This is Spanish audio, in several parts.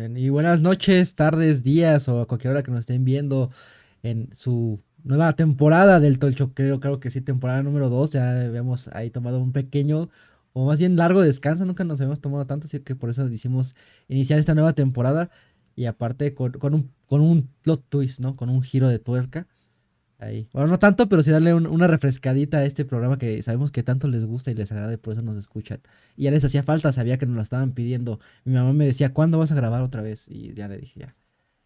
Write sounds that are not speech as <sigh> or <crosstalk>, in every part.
Y buenas noches, tardes, días o a cualquier hora que nos estén viendo en su nueva temporada del Tolchoqueo. Creo que sí, temporada número 2. Ya habíamos ahí tomado un pequeño o más bien largo descanso. Nunca nos habíamos tomado tanto, así que por eso decidimos iniciar esta nueva temporada. Y aparte con, un, con un plot twist, ¿no? Con un giro de tuerca. Ahí. Bueno, no tanto, pero sí darle una refrescadita a este programa que sabemos que tanto les gusta y les agrada y por eso nos escuchan. Y ya les hacía falta, sabía que nos lo estaban pidiendo. Mi mamá me decía, ¿cuándo vas a grabar otra vez? Y ya le dije, ya,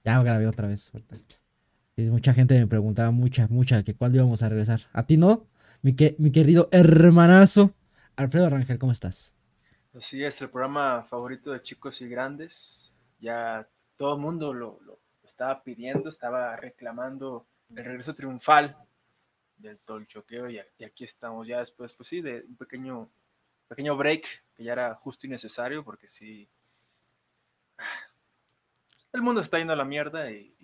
ya grabé otra vez. Y mucha gente me preguntaba, mucha, mucha, que cuándo íbamos a regresar. ¿A ti no? Mi, que, mi querido hermanazo, Alfredo Rangel, ¿cómo estás? Así es, el programa favorito de chicos y grandes. Ya todo el mundo lo, lo estaba pidiendo, estaba reclamando el regreso triunfal del Tolchoqueo y, y aquí estamos ya después, pues sí, de un pequeño, pequeño break que ya era justo y necesario porque sí, <sighs> el mundo está yendo a la mierda y,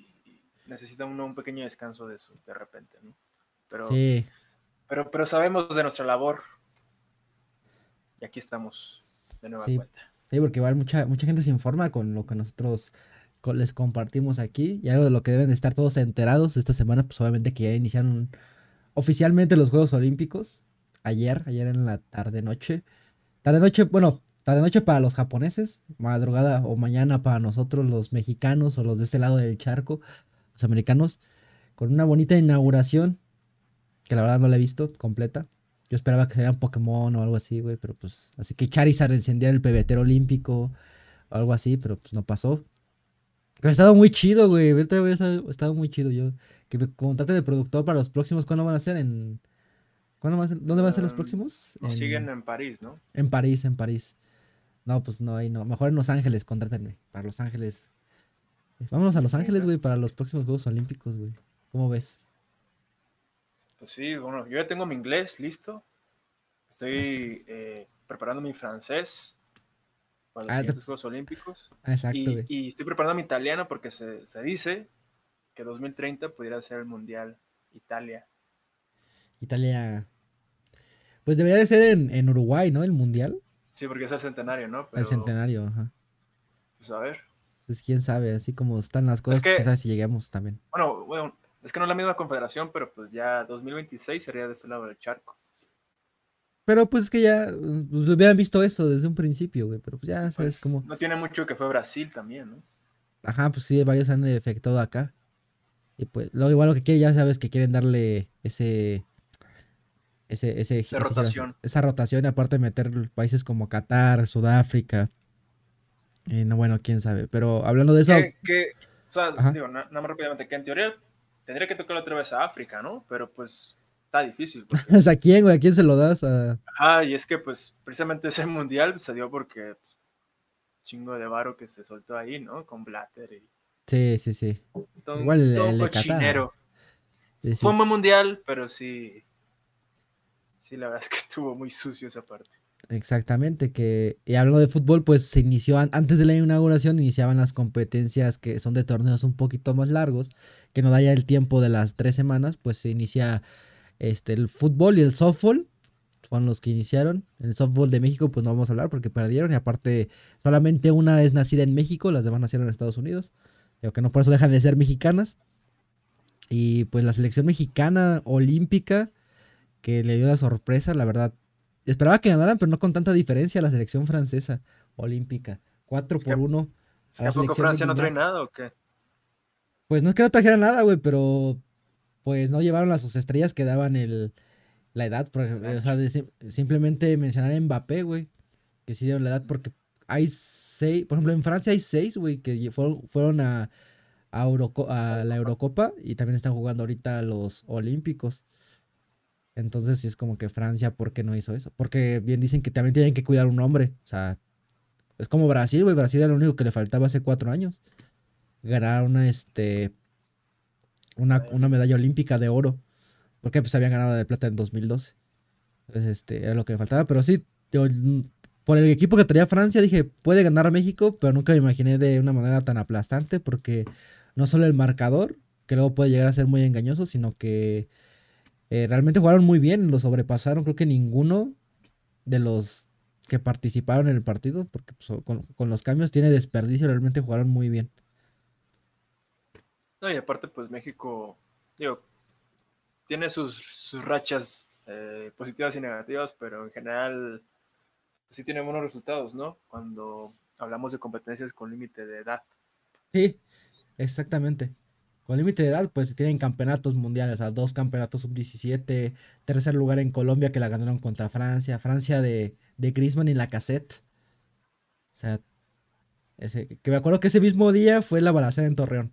necesita uno un pequeño descanso de eso de repente, ¿no? Pero, sí. pero, pero sabemos de nuestra labor y aquí estamos de nueva cuenta. Sí, porque igual mucha, mucha gente se informa con lo que nosotros les compartimos aquí y algo de lo que deben estar todos enterados esta semana, pues obviamente que ya iniciaron oficialmente los Juegos Olímpicos ayer, ayer en la tarde noche. Tarde noche, bueno, tarde noche para los japoneses, madrugada o mañana para nosotros los mexicanos o los de este lado del charco, los americanos, con una bonita inauguración que la verdad no la he visto completa. Yo esperaba que sería un Pokémon o algo así, güey, pero pues así que Charizard encendiera el pebetero olímpico o algo así, pero pues no pasó. Pero ha estado muy chido, güey. Ahorita ha estado muy chido yo. Que me contate de productor para los próximos. ¿Cuándo van a ser? ¿En... ¿Cuándo van a ser? ¿Dónde van a ser los um, próximos? Siguen en París, ¿no? En París, en París. No, pues no, ahí no. Mejor en Los Ángeles, contrátenme. Para Los Ángeles. Vámonos a Los Ángeles, güey, para los próximos Juegos Olímpicos, güey. ¿Cómo ves? Pues sí, bueno, yo ya tengo mi inglés listo. Estoy eh, preparando mi francés para los ah, Juegos Olímpicos. Exacto. Y, estoy preparando mi italiano porque se, dice que 2030 pudiera ser el Mundial Italia. Italia. Pues debería de ser en, Uruguay, ¿no? El Mundial. Sí, porque es el centenario, ¿no? El centenario, ajá. Pues a ver. Pues quién sabe, así como están las cosas, es que, si lleguemos también. Bueno, bueno, es que no es la misma confederación, pero pues ya 2026 sería de este lado del charco. Pero pues es que ya pues, lo hubieran visto eso desde un principio, güey. Pero pues ya sabes pues, cómo. No tiene mucho que fue Brasil también, ¿no? Ajá, pues sí, varios han efectuado acá. Y pues, lo igual lo que quieren, ya sabes que quieren darle ese. Ese, ese, esa rotación. Esa rotación, aparte de meter países como Qatar, Sudáfrica. Y no, bueno, quién sabe. Pero hablando de eso. Que, o sea, digo, nada más rápidamente, que en teoría tendría que tocar otra vez a África, ¿no? Pero pues está difícil. <laughs> ¿A quién, güey? ¿A quién se lo das? Ah, y es que pues precisamente ese mundial se dio porque pues, chingo de varo que se soltó ahí, ¿no? Con Blatter y... Sí, sí, sí. Igual el, cochinero. Fue un buen mundial, pero sí... Sí, la verdad es que <laughs> estuvo muy sucio esa parte. Exactamente, que y hablando de fútbol, pues se inició antes de la inauguración, iniciaban las competencias que son de torneos un poquito más largos, que no da ya el tiempo de las tres semanas, pues se inicia este, el fútbol y el softball fueron los que iniciaron. El softball de México, pues no vamos a hablar porque perdieron. Y aparte, solamente una es nacida en México, las demás nacieron en Estados Unidos. Digo que no por eso dejan de ser mexicanas. Y pues la selección mexicana olímpica, que le dio la sorpresa, la verdad. Esperaba que ganaran, pero no con tanta diferencia la selección francesa olímpica. 4 por 1. ¿A poco Francia no trae nada o qué? Pues no es que no trajera nada, güey, pero pues no llevaron las sus estrellas que daban el, la edad. o sea, simplemente mencionar a Mbappé, güey, que sí dieron la edad porque hay seis, por ejemplo, en Francia hay seis, güey, que fueron, fueron a, a, a la Eurocopa y también están jugando ahorita los Olímpicos. Entonces, sí es como que Francia, ¿por qué no hizo eso? Porque bien dicen que también tienen que cuidar un hombre. O sea, es como Brasil, güey. Brasil era lo único que le faltaba hace cuatro años. Ganar una, este, una, medalla olímpica de oro. Porque pues habían ganado de plata en 2012. Entonces, este, era lo que me faltaba. Pero sí, por el equipo que traía Francia, dije, puede ganar a México, pero nunca me imaginé de una manera tan aplastante. Porque no solo el marcador, que luego puede llegar a ser muy engañoso, sino que eh, realmente jugaron muy bien, lo sobrepasaron. Creo que ninguno de los que participaron en el partido, porque pues, con, con, los cambios tiene desperdicio, realmente jugaron muy bien. No, y aparte, pues México, digo, tiene sus, sus rachas eh, positivas y negativas, pero en general pues, sí tiene buenos resultados, ¿no? Cuando hablamos de competencias con límite de edad. Sí, exactamente. Con límite de edad, pues tienen campeonatos mundiales, o sea, dos campeonatos sub-17, tercer lugar en Colombia que la ganaron contra Francia, Francia de, de y la cassette. O sea, ese, que me acuerdo que ese mismo día fue la balacera en Torreón,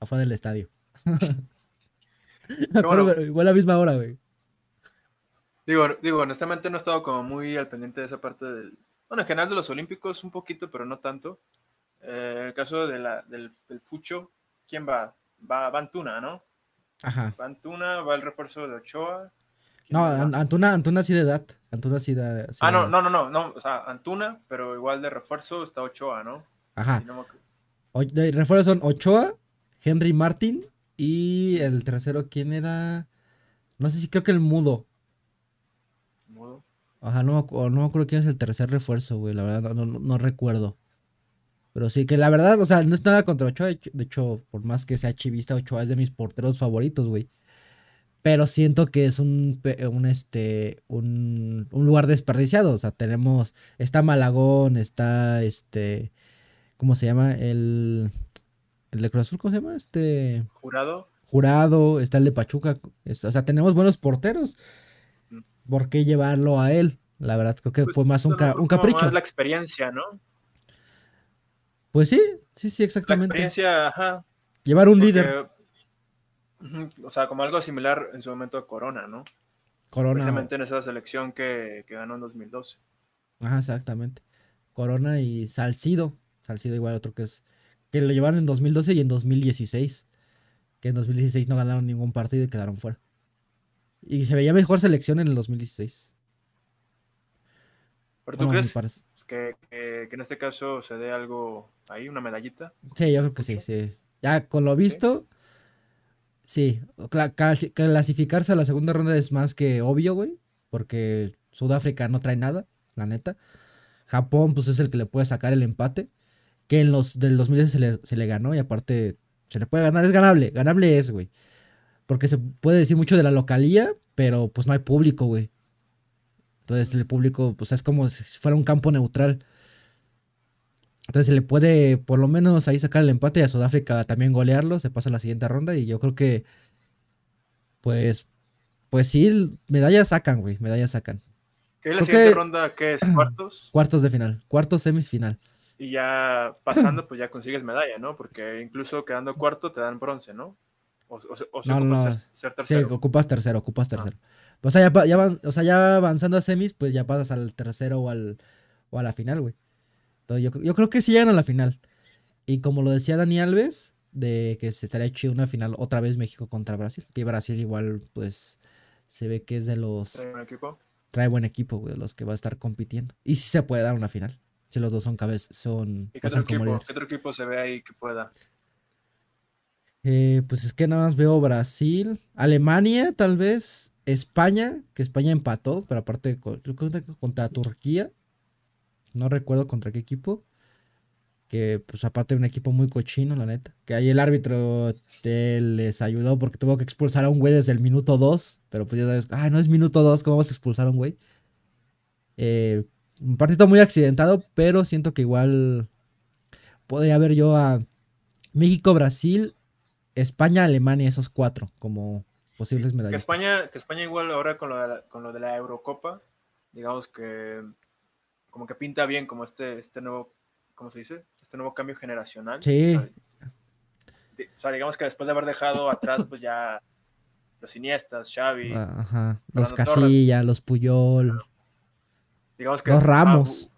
afuera del estadio. <laughs> acuerdo, fue la misma hora, güey. Digo, digo, honestamente no he estado como muy al pendiente de esa parte del... Bueno, en general de los Olímpicos un poquito, pero no tanto. Eh, el caso de la, del, del Fucho, ¿quién va? va, Antuna, ¿no? Ajá. Va Antuna, va el refuerzo de Ochoa. No, Antuna, Antuna sí de edad. Antuna sí de. ah, no, no, no, no, no. O sea, Antuna, pero igual de refuerzo está Ochoa, ¿no? Ajá. de refuerzo son Ochoa, Henry Martin y el tercero, ¿quién era? No sé si creo que el Mudo. ¿Mudo? Ajá, no, no me acuerdo quién es el tercer refuerzo, güey. La verdad, no, no, no recuerdo. Pero sí, que la verdad, o sea, no es nada contra Ochoa. De hecho, por más que sea chivista, Ochoa es de mis porteros favoritos, güey. Pero siento que es un, un, este, un, un lugar desperdiciado. O sea, tenemos, está Malagón, está, este, ¿cómo se llama? El, el de Cruz Azul, ¿cómo se llama? Este... Jurado. Jurado, está el de Pachuca. o sea, tenemos buenos porteros. Mm. ¿Por qué llevarlo a él? La verdad, creo que pues fue más un, un capricho. Más la experiencia, ¿no? Pues sí, sí, sí, exactamente. La experiencia, ajá. Llevar un líder. O sea, como algo similar en su momento a Corona, ¿no? Corona. Precisamente en esa selección que, ganó en 2012. Ajá, exactamente. Corona y Salcido. Salcido igual otro que es... Que lo llevaron en 2012 y en 2016. Que en 2016 no ganaron ningún partido y quedaron fuera. Y se veía mejor selección en el 2016. ¿Pero tú crees que, en este caso se dé algo ahí, una medallita. Sí, yo creo que sí, sí. Ya con lo visto, sí. Clasificarse a la segunda ronda es más que obvio, güey. Porque Sudáfrica no trae nada, la neta. Japón, pues es el que le puede sacar el empate. Que en los del 2010 se le, se le ganó y aparte se le puede ganar. Es ganable, ganable es, güey. Porque se puede decir mucho de la localía, pero pues no hay público, güey. Entonces el público, pues es como si fuera un campo neutral. Entonces se le puede por lo menos ahí sacar el empate y a Sudáfrica también golearlo, se pasa a la siguiente ronda y yo creo que pues pues sí, medallas sacan, güey, medallas sacan. ¿Qué es la siguiente ronda? ¿Qué es? ¿Cuartos? <clears throat> Cuartos de final, cuartos semisfinal. Y ya pasando, pues ya consigues medalla, ¿no? Porque incluso quedando cuarto te dan bronce, ¿no? O, o, no, no, ser tercero. Sí, ocupas tercero, ocupas ah. tercero. O sea, ya, ya, o sea, ya avanzando a semis, pues ya pasas al tercero o, al, o a la final, güey. Entonces yo, yo, creo que sí llegan a la final. Y como lo decía Dani Alves, de que se estaría hecho una final otra vez México contra Brasil. Que Brasil igual, pues, se ve que es de los... ¿Trae buen equipo? Trae buen equipo, güey, los que va a estar compitiendo. Y sí se puede dar una final. Si los dos son cabezas, son... ¿Y qué, otro equipo, ¿qué otro equipo se ve ahí que pueda? Eh, pues es que nada más veo Brasil, Alemania, tal vez, España, que España empató, pero aparte contra Turquía. No recuerdo contra qué equipo. Que pues aparte un equipo muy cochino, la neta. Que ahí el árbitro les ayudó porque tuvo que expulsar a un güey desde el minuto 2. Pero pues ya sabes, ah, no es minuto 2, ¿cómo vamos a expulsar a un güey? Eh, un partido muy accidentado, pero siento que igual podría ver yo a México, Brasil, España, Alemania, esos cuatro como posibles medallas. Que España, que España igual ahora con lo, de la, con lo de la Eurocopa, digamos que como que pinta bien como este, este nuevo, ¿cómo se dice? Este nuevo cambio generacional. Sí. O sea, digamos que después de haber dejado atrás, pues ya los Iniestas, Xavi, Ajá. los Casilla, los Puyol, digamos que los Ramos.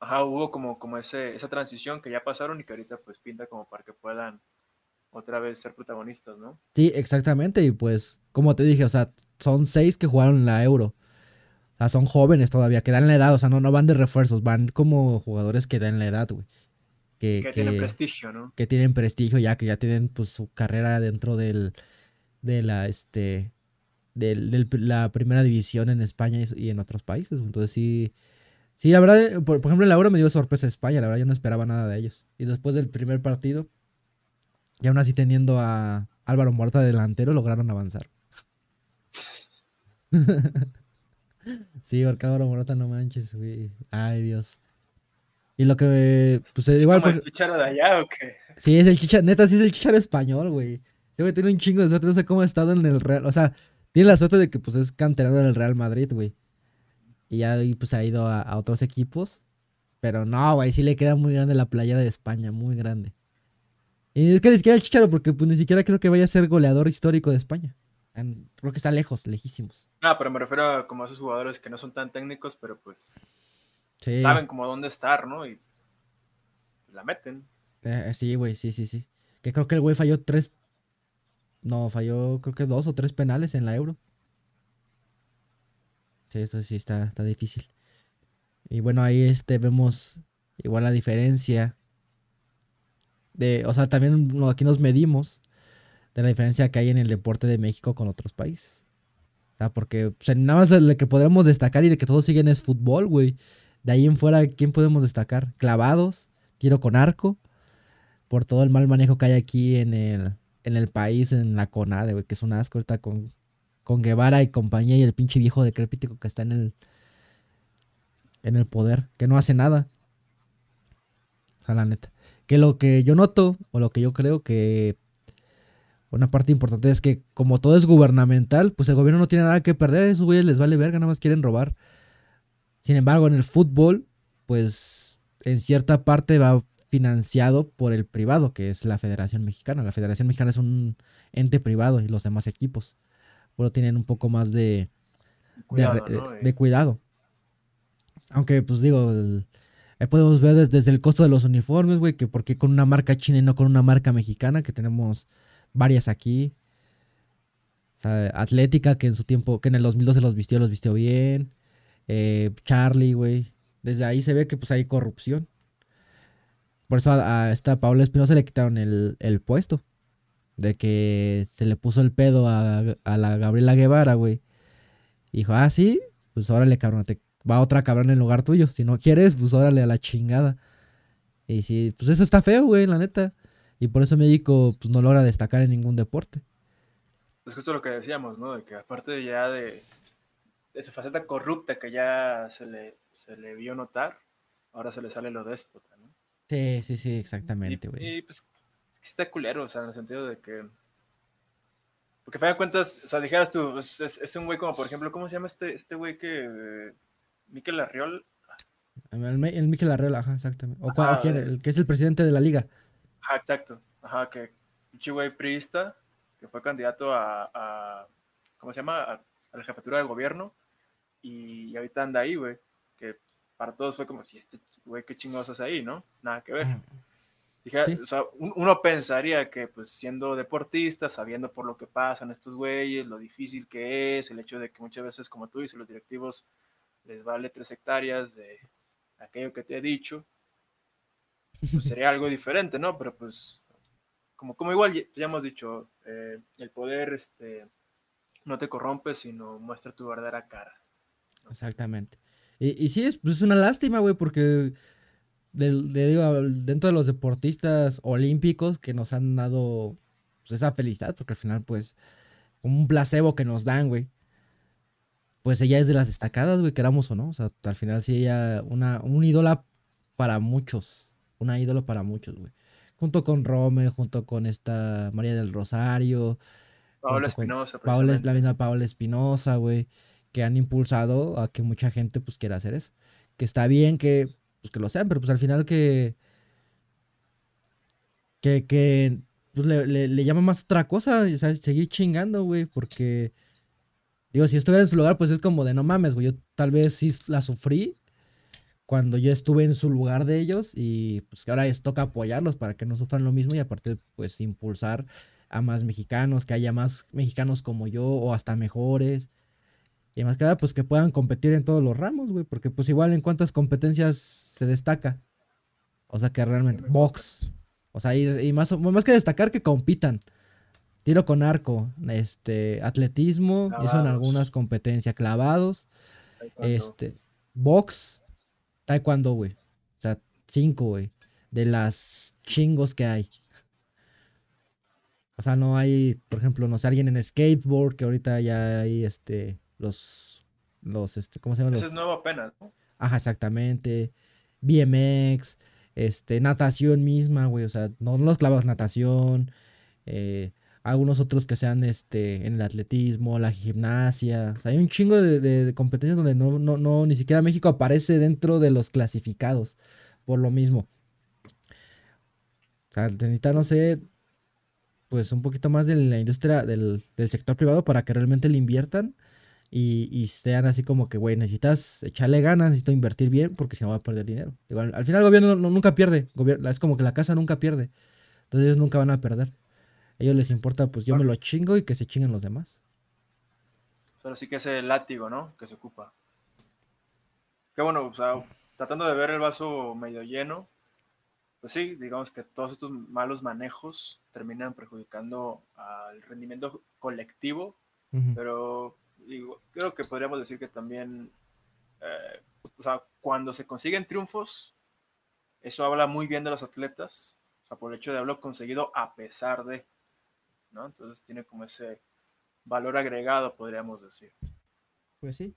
Ajá, hubo como, como ese, esa transición que ya pasaron y que ahorita pues pinta como para que puedan otra vez ser protagonistas, ¿no? Sí, exactamente. Y pues, como te dije, o sea, son seis que jugaron la Euro. O sea, son jóvenes todavía, que dan la edad, o sea, no, no van de refuerzos, van como jugadores que dan la edad, güey. Que, tienen prestigio, ¿no? Que tienen prestigio ya, que ya tienen pues su carrera dentro del, de la, este, del, la primera división en España y en otros países. Entonces sí, Sí, la verdad, eh, por, por ejemplo, en la Euro me dio sorpresa España, la verdad yo no esperaba nada de ellos. Y después del primer partido, y aún así teniendo a Álvaro Morata delantero, lograron avanzar. <laughs> sí, porque Álvaro Morata no manches, güey. Ay, Dios. Y lo que, pues ¿Es igual... como el por- chicharo de allá o qué? Sí, es el chicharo, neta, sí es el chicharo español, güey. Ese güey tiene un chingo de suerte, no sé cómo ha estado en el Real, o sea, tiene la suerte de que pues es canterano del Real Madrid, güey. Y ya pues ha ido a, a otros equipos. Pero no, güey, sí le queda muy grande la playera de España, muy grande. Y es que ni siquiera el chicharo, porque pues ni siquiera creo que vaya a ser goleador histórico de España. En- creo que está lejos, lejísimos. Ah, pero me refiero a como a esos jugadores que no son tan técnicos, pero pues Sí. saben como dónde estar, ¿no? Y la meten. Eh, sí, güey, sí, sí, sí. Que creo que el güey falló tres. No, falló creo que dos o tres penales en la Euro. Sí, eso sí está, está difícil. Y bueno, ahí este vemos igual la diferencia. De, o sea, también aquí nos medimos de la diferencia que hay en el deporte de México con otros países. O sea, porque pues, nada más el que podremos destacar y el que todos siguen es fútbol, güey. De ahí en fuera, ¿quién podemos destacar? Clavados, tiro con arco por todo el mal manejo que hay aquí en el, en el país, en la CONADE, güey, que es un asco ahorita con, con Guevara y compañía y el pinche viejo decrépito que está en el, en el poder, que no hace nada. O sea, la neta. Que lo que yo noto, o lo que yo creo que una parte importante es que como todo es gubernamental, pues el gobierno no tiene nada que perder, esos güeyes les vale verga, nada más quieren robar. Sin embargo, en el fútbol, pues en cierta parte va financiado por el privado, que es la Federación Mexicana. La Federación Mexicana es un ente privado y los demás equipos. Pero tienen un poco más de, de Cuidado, re- ¿no? de cuidado. Aunque, pues digo, el- ahí podemos ver des- desde, el costo de los uniformes, güey, que por qué con una marca china y no con una marca mexicana, que tenemos varias aquí. O sea, Atlética, que en su tiempo, que en el 2012 los vistió, los vistió bien. Eh, Charlie, güey. Desde ahí se ve que pues hay corrupción. Por eso a, a esta Paula Espinosa le quitaron el, el puesto. De que se le puso el pedo a, a la Gabriela Guevara, güey. Dijo, ah, sí, pues órale, cabrón, te va otra cabrón en lugar tuyo. Si no quieres, pues órale a la chingada. Y sí, pues eso está feo, güey, la neta. Y por eso México, pues no logra destacar en ningún deporte. Es justo lo que decíamos, ¿no? De que aparte ya de, de su faceta corrupta que ya se le, se le vio notar, ahora se le sale lo déspota, ¿no? Sí, sí, sí, exactamente, Y, güey. y, pues está culero, o sea, en el sentido de que. Porque a fin de cuentas, o sea, dijeras tú, es, es- es un güey como, por ejemplo, ¿cómo se llama este, este güey que. eh, Mikel Arriol? El, Me- el Mikel Arreola, ajá, exactamente. O, Ajá, cua- o quién, eh. el que es el presidente de la liga. Ajá, exacto. Ajá, que pinche güey priista, que fue candidato a, a- ¿cómo se llama? A, a la jefatura del gobierno. Y, ahorita anda ahí, güey. Que para todos fue como, si este güey, qué chingados hace ahí, ¿no? Nada que ver. Dije, Sí. o sea, un- uno pensaría que, pues, siendo deportista, sabiendo por lo que pasan estos güeyes, lo difícil que es, el hecho de que muchas veces, como tú dices, los directivos les vale tres hectáreas de aquello que te he dicho, pues sería algo <laughs> diferente, ¿no? Pero pues, como, como igual ya, hemos dicho, eh, el poder este, no te corrompe, sino muestra tu verdadera cara. Exactamente. Y, y sí, es, pues, es una lástima, güey, porque de- digo, dentro de los deportistas olímpicos que nos han dado pues, esa felicidad, porque al final, pues, como un placebo que nos dan, güey. Pues ella es de las destacadas, güey, queramos o no. O sea, al final sí ella, una, un ídola para muchos. Una ídola para muchos, güey. Junto con Rome, junto con esta María del Rosario. Paola Espinosa, Paola, la precisamente. misma Paola Espinosa, güey, que han impulsado a que mucha gente pues quiera hacer eso. Que está bien que, pues, que lo sean, pero pues al final que, que, pues, le, le- llama más otra cosa, sea, seguir chingando, güey, porque, digo, si estuviera en su lugar, pues es como de no mames, güey, yo tal vez sí la sufrí cuando yo estuve en su lugar de ellos y pues que ahora les toca apoyarlos para que no sufran lo mismo y aparte pues impulsar a más mexicanos, que haya más mexicanos como yo o hasta mejores. Y más que nada, pues que puedan competir en todos los ramos, güey, porque pues igual en cuántas competencias se destaca. O sea que realmente, box. O sea, y, y más, más que destacar que compitan. Tiro con arco, este, atletismo, hizo en Clavados. algunas competencias, clavados, Taekwondo. este, box, taekwondo, güey. O sea, cinco, güey. De las chingos que hay. O sea, no hay, por ejemplo, no sé, alguien en skateboard, que ahorita ya hay, este, los, los, este, ¿cómo se llama? Ese Los, es nuevo apenas, ¿no? Ajá, exactamente. BMX, este, natación misma, güey. O sea, no los clavos natación. eh, algunos otros que sean este, en el atletismo, la gimnasia. O sea, hay un chingo de, de- de competencias donde no, no, no, ni siquiera México aparece dentro de los clasificados. Por lo mismo. O sea, necesita, no sé, pues un poquito más de la industria, del, del sector privado para que realmente le inviertan y, y sean así como que, güey, necesitas echarle ganas, necesito invertir bien porque si no va a perder dinero. Digo, al, al final el gobierno no- nunca pierde, es como que la casa nunca pierde, entonces ellos nunca van a perder. A ellos les importa, pues yo me lo chingo y que se chinguen los demás. Pero sí que ese látigo, ¿no? Que se ocupa. Qué bueno, o sea, tratando de ver el vaso medio lleno, pues sí, digamos que todos estos malos manejos terminan perjudicando al rendimiento colectivo, pero creo que podríamos decir que también, eh, cuando se consiguen triunfos, eso habla muy bien de los atletas, o sea, por el hecho de haberlo conseguido a pesar de, ¿no? Entonces tiene como ese valor agregado, podríamos decir. Pues sí.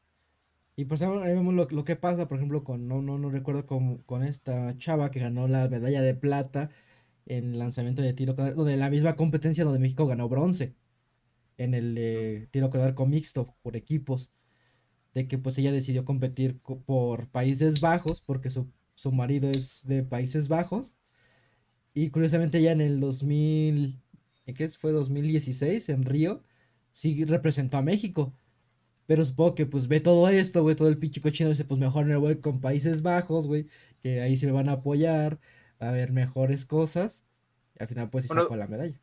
Y ejemplo, ahí vemos lo, que pasa, por ejemplo, con, no, no, no recuerdo con, con esta chava que ganó la medalla de plata en lanzamiento de tiro donde la misma competencia donde México ganó bronce en el eh, tiro con arco mixto por equipos. De que pues ella decidió competir co- por Países Bajos, porque su, su marido es de Países Bajos. Y curiosamente ella en el 2000, ¿en qué fue? 2016 en Río, sí representó a México. Pero supongo que pues ve todo esto, güey, todo el pinche cochino, dice, pues mejor me voy con Países Bajos, güey, que ahí sí me van a apoyar, a ver mejores cosas. Y al final pues sí Bueno, sacó la medalla.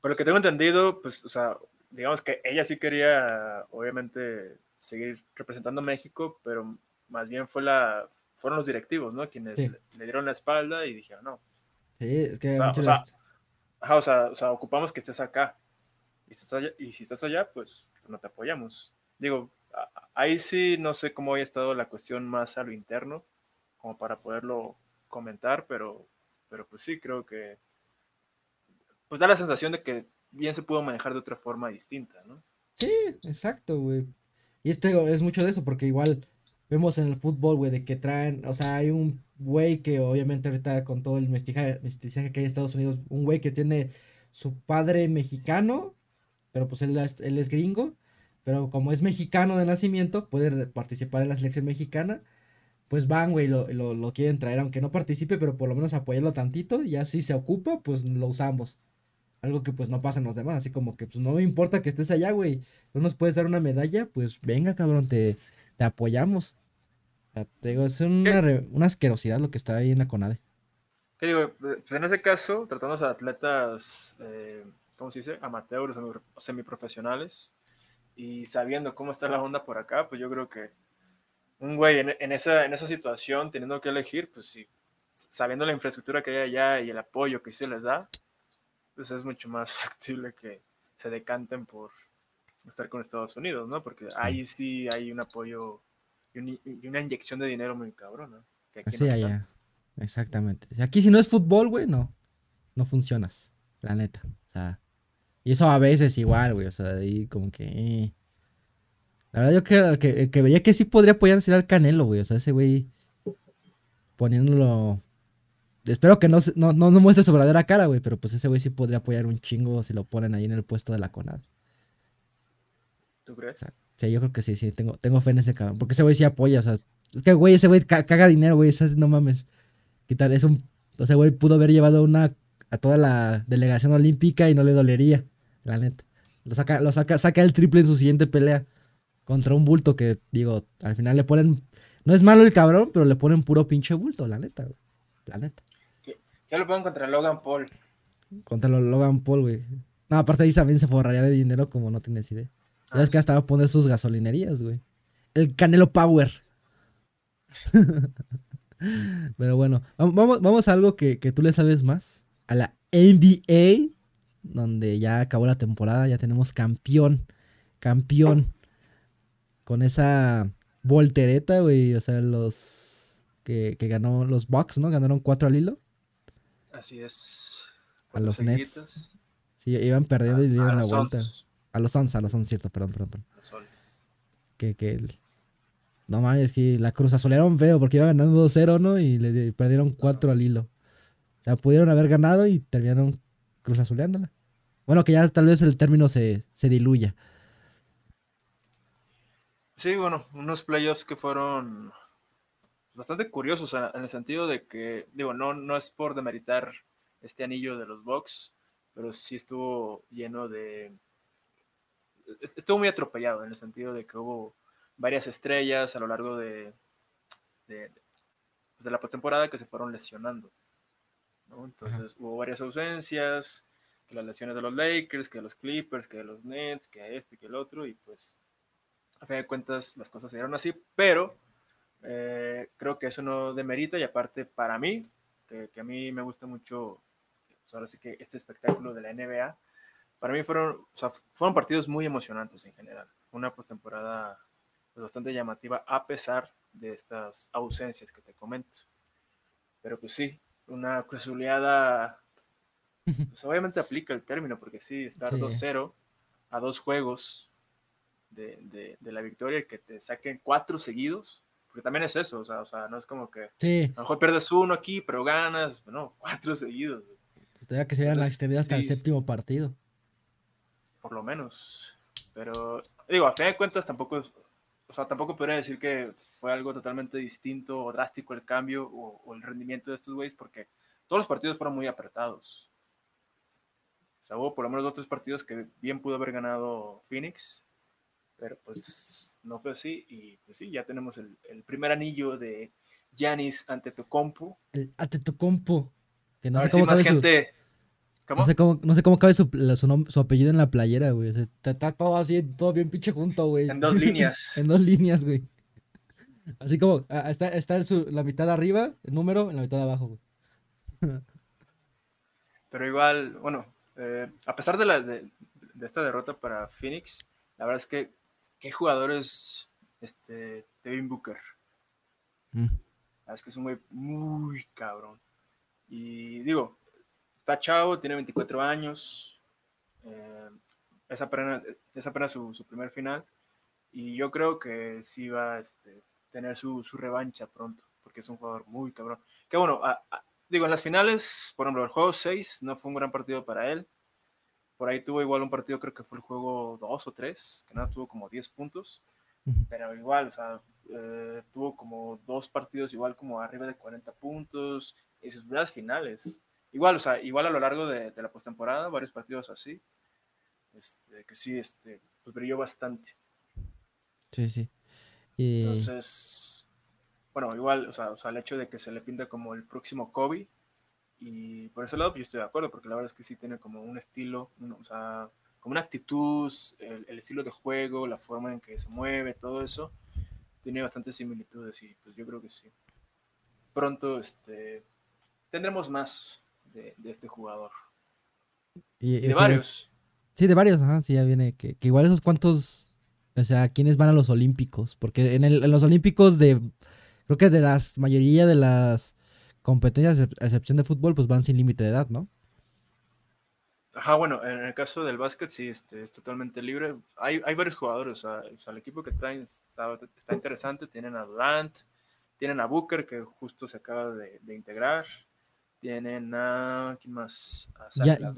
Por lo que tengo entendido, pues, o sea, digamos que ella sí quería, obviamente, seguir representando a México, pero más bien fue la, fueron los directivos, ¿no? Quienes Sí. le, le dieron la espalda y dijeron, no, Sí, es que o sea, ajá, o sea, o sea, ocupamos que estés acá. Y, estás allá- y si estás allá, pues no te apoyamos. Digo, ahí sí no sé cómo haya estado la cuestión más a lo interno, como para poderlo comentar, pero, pero pues sí, creo que pues da la sensación de que bien se pudo manejar de otra forma distinta, ¿no? Sí, exacto, güey. Y esto es mucho de eso, porque igual vemos en el fútbol, güey, de que traen, o sea, hay un güey que obviamente ahorita con todo el mestizaje, que hay en Estados Unidos, un güey que tiene su padre mexicano, pero pues él, es- él es gringo, pero como es mexicano de nacimiento, puede participar en la selección mexicana, pues van, güey, lo, lo, lo quieren traer, aunque no participe, pero por lo menos apoyarlo tantito, y así se ocupa, pues lo usamos. Algo que pues no pasa en los demás, así como que pues no me importa que estés allá, güey. No nos puedes dar una medalla, pues venga, cabrón, te, te apoyamos. O sea, te digo, es una, re- una asquerosidad lo que está ahí en la CONADE. ¿Qué digo? Pues en ese caso, tratándose de atletas, eh, ¿cómo se dice? Amateurs o semiprofesionales, y sabiendo cómo está la onda por acá, pues yo creo que un güey en, en esa, en esa situación, teniendo que elegir, pues sí, sabiendo la infraestructura que hay allá y el apoyo que se les da, pues es mucho más <laughs> factible que se decanten por estar con Estados Unidos, ¿no? Porque ahí sí hay un apoyo y, un- y una inyección de dinero muy cabrona. que aquí Así no allá. tanto. Exactamente. Aquí si no es fútbol, güey, no. No funcionas. La neta. O sea. Y eso a veces igual, güey. O sea, ahí como que. eh. La verdad, yo que, que, que vería que sí podría apoyar sería al Canelo, güey. O sea, ese güey. Poniéndolo. Espero que no, no, no, no muestre su verdadera cara, güey. Pero pues ese güey sí podría apoyar un chingo si lo ponen ahí en el puesto de la CONAD. ¿Tú crees? Sí, yo creo que sí, sí. Tengo, tengo fe en ese cabrón. Porque ese güey sí apoya, o sea. Es que, güey, ese güey ca- caga dinero, güey. No mames. Quitar, es un. O sea, güey, pudo haber llevado una. A toda la delegación olímpica y no le dolería. La neta. Lo saca, lo saca, saca el triple en su siguiente pelea. Contra un bulto que, digo, al final le ponen. No es malo el cabrón, pero le ponen puro pinche bulto, la neta, güey. La neta. Ya lo pongo contra Logan Paul. Contra Logan Paul, güey. No, aparte ahí también se forraría de dinero como no tienes idea. Ya Ah, ves que hasta va a poner sus gasolinerías, güey. El Canelo Power. <laughs> Pero bueno, vam- vamos, vamos a algo que, que tú le sabes más. A la NBA, donde ya acabó la temporada, ya tenemos campeón. Campeón. Con esa voltereta, güey. O sea, los... que, que ganó los Bucks, ¿no? Ganaron cuatro al hilo. Así es. A los Nets. Sí, iban perdiendo y A- dieron la vuelta. A los 11, a los 11, cierto, perdón, perdón, perdón. Los. Que, que el- No mames, que la Cruz azolearon feo porque iba ganando 2-0, ¿no? Y le di- perdieron 4 al hilo. O sea, pudieron haber ganado y terminaron Cruz azuleándola. Bueno, que ya tal vez el término se, se diluya. Sí, bueno, unos playoffs que fueron bastante curiosos en, en el sentido de que, digo, no, no es por demeritar este anillo de los Bucks, pero sí estuvo lleno de... es- Estuvo muy atropellado en el sentido de que hubo varias estrellas a lo largo de, de, pues, de la postemporada que se fueron lesionando. ¿no? Entonces hubo varias ausencias, que las lesiones de los Lakers, que de los Clippers, que de los Nets, que este, que el otro, y pues a fin de cuentas las cosas se dieron así, pero eh, creo que eso no demerita y aparte para mí, que, que a mí me gusta mucho, pues ahora sí que este espectáculo de la NBA, para mí fueron, o sea, fueron partidos muy emocionantes en general. Fue una postemporada pues, bastante llamativa a pesar de estas ausencias que te comento. Pero pues sí, una cruzuleada, pues obviamente aplica el término, porque sí, estar Sí. 2-0 a dos juegos de, de- de la victoria que te saquen cuatro seguidos, porque también es eso, o sea, o sea, no es como que Sí, a lo mejor pierdes uno aquí, pero ganas, no, <laughs> cuatro seguidos, todavía que se vieran la Entonces, extendida hasta el sí, séptimo partido. por lo menos. Pero, digo, a fin de cuentas tampoco, es- o sea, tampoco podría decir que fue algo totalmente distinto o drástico el cambio o, o el rendimiento de estos güeyes, porque todos los partidos fueron muy apretados. O sea, hubo por lo menos dos o tres partidos que bien pudo haber ganado Phoenix, pero pues no fue así. Y pues sí, ya tenemos el, el primer anillo de Giannis ante Tocompu. El Atetokounmpo, que no a sé ver si cómo más cabe su, gente. ¿Cómo? no sé cómo, no sé cómo cabe su, la- su, nom- su apellido en la playera, güey. O sea, está, está todo así, todo bien pinche junto, güey. En dos líneas. <laughs> en dos líneas, güey. Así como, está, está la mitad de arriba, el número, en la mitad de abajo, güey. <laughs> Pero igual, bueno, eh, a pesar de, la, de, de esta derrota para Phoenix, la verdad es que qué jugadores este Devin Booker. Mm. Es que es un güey muy cabrón. Y digo, está chavo, tiene 24 años. eh, es apenas, es apenas su, su primer final. Y yo creo que sí va a este, tener su, su revancha pronto, porque es un jugador muy cabrón. Que bueno, a- a- digo, en las finales, por ejemplo, el juego 6 no fue un gran partido para él. Por ahí tuvo igual un partido, creo que fue el juego 2 o 3, que nada, tuvo como 10 puntos. Ujú. Pero igual, o sea, eh, tuvo como dos partidos igual como arriba de 40 puntos y sus primeras finales. Igual, o sea, igual a lo largo de, de la postemporada, varios partidos así, este, que sí, este, pues brilló bastante. Sí, sí. Y, Entonces, bueno, igual, o sea, o sea, el hecho de que se le pinta como el próximo Kobe, y por ese lado pues, yo estoy de acuerdo, porque la verdad es que sí tiene como un estilo, o sea, como una actitud, el, el estilo de juego, la forma en que se mueve, todo eso, tiene bastantes similitudes y pues yo creo que sí. Pronto este, tendremos más de, de este jugador. y- de varios. Sí, de varios, ajá, sí, ya viene. Que, que igual esos cuantos, o sea, ¿quiénes van a los Olímpicos? Porque en, el, en los Olímpicos de, creo que de las mayoría de las competencias, a excepción de fútbol, pues van sin límite de edad, ¿no? Ajá, bueno, en el caso del básquet sí, este, es totalmente libre. Hay, hay varios jugadores, o sea, o sea, el equipo que traen está, está interesante. Tienen a Durant, tienen a Booker, que justo se acaba de, de integrar. Tienen a, ¿quién más? A Zach Ya-.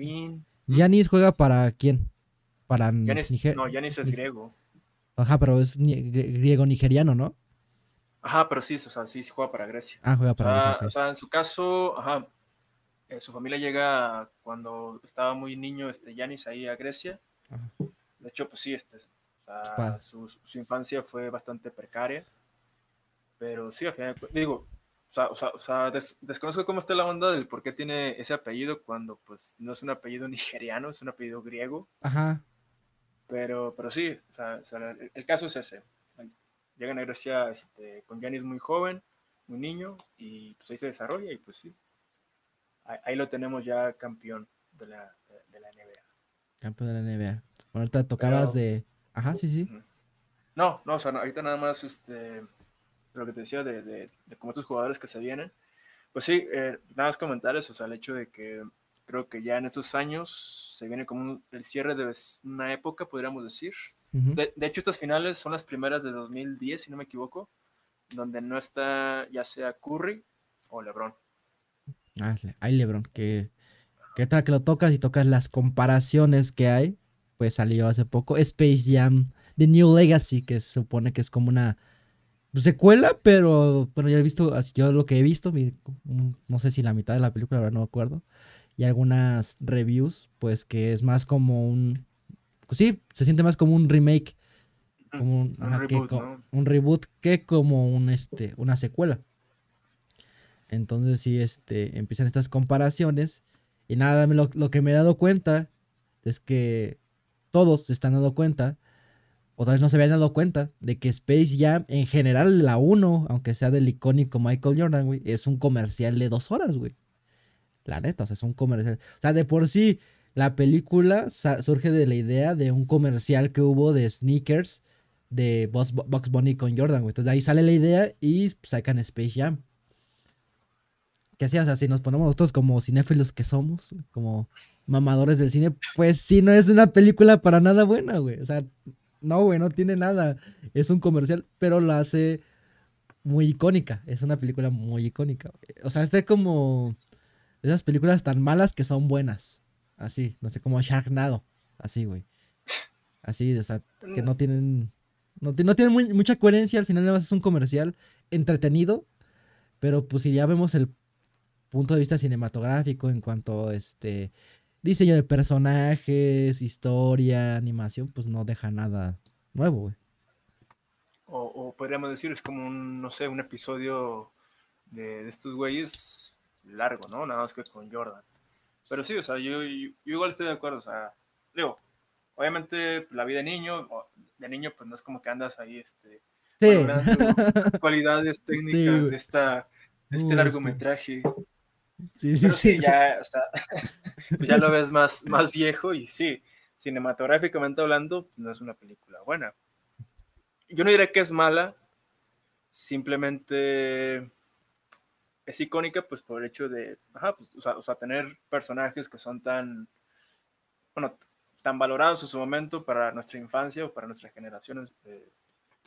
Yanis juega para quién? Para Giannis- Niger- no, Giannis es griego. Ajá, pero es ni- grie- griego-nigeriano, ¿no? Ajá, pero sí, o sea, sí juega para Grecia. Ah, juega O para sea, Grecia, ok. o sea, en su caso, ajá, eh, su familia llega cuando estaba muy niño, este, Yanis ahí a Grecia. Ajá. De hecho, pues sí, este, o sea, su, su infancia fue bastante precaria. Pero sí, al final, digo, o sea, o sea, o sea, des- desconozco cómo está la onda del por qué tiene ese apellido cuando pues no es un apellido <laughs> nigeriano, es un apellido griego. Ajá. Pero, pero sí, o sea, o sea, el, el caso es ese. Llegan a Grecia este, con Giannis muy joven, muy niño, y pues ahí se desarrolla y pues sí. Ahí, ahí lo tenemos ya campeón de la, de, de la NBA. Campeón de la NBA. Bueno, ahorita tocabas Pero- de. Ajá, sí, sí. No, no, o sea, ahorita nada más este, lo que te decía de, de, como estos jugadores que se vienen. Pues sí, eh, nada más comentarios, o sea, el hecho de que creo que ya en estos años se viene como el cierre de una época, podríamos decir. De, hecho, estas finales son las primeras de 2010, si no me equivoco, donde no está ya sea Curry o LeBron. Ah, hay LeBron, que, que tal que lo tocas y tocas las comparaciones que hay, pues salió hace poco Space Jam The New Legacy, que se supone que es como una secuela, pero bueno, ya he visto, yo lo que he visto, no sé si la mitad de la película, ahora no me acuerdo, y algunas reviews, pues que es más como un, sí, se siente más como un remake, como un, reboot, que, como un, este, una secuela. Entonces sí, este, empiezan estas comparaciones y nada, lo, lo que me he dado cuenta es que todos se están dando cuenta otra vez no se habían dado cuenta de que Space Jam, en general, la 1, aunque sea del icónico Michael Jordan, güey, es un comercial de dos horas, güey. La neta, o sea, es un comercial. O sea, de por sí, la película surge de la idea de un comercial que hubo de sneakers de Box, Bunny con Jordan, güey. Entonces de ahí sale la idea y sacan Space Jam. ¿Qué hacías? O sea, si nos ponemos nosotros como cinéfilos que somos, como mamadores del cine, pues sí, no es una película para nada buena, güey. O sea, no, güey, no tiene nada. Es un comercial, pero la hace muy icónica. Es una película muy icónica. O sea, este es como esas películas tan malas que son buenas. Así, no sé, como Sharknado. Así, güey. Así, o sea, que no tienen. No, no tienen mucha coherencia. Al final, nada más es un comercial entretenido. Pero pues si ya vemos el punto de vista cinematográfico en cuanto a este diseño de personajes, historia, animación, pues no deja nada nuevo, güey. O, podríamos decir, es como un, no sé, un episodio de, estos güeyes largo, ¿no? Nada más que con Jordan. Pero sí, o sea, yo, igual estoy de acuerdo, o sea, digo, obviamente la vida de niño, de niño pues no es como que andas ahí, este, sí. <laughs> cualidades técnicas de, esta, este largometraje. Sí, sí, sí, Ya, o sea, <laughs> pues ya lo ves más, más viejo y sí, cinematográficamente hablando, no es una película buena. Yo no diré que es mala, simplemente es icónica pues por el hecho de, ajá, pues, o, sea, tener personajes que son tan, bueno, tan valorados en su momento para nuestra infancia o para nuestras generaciones que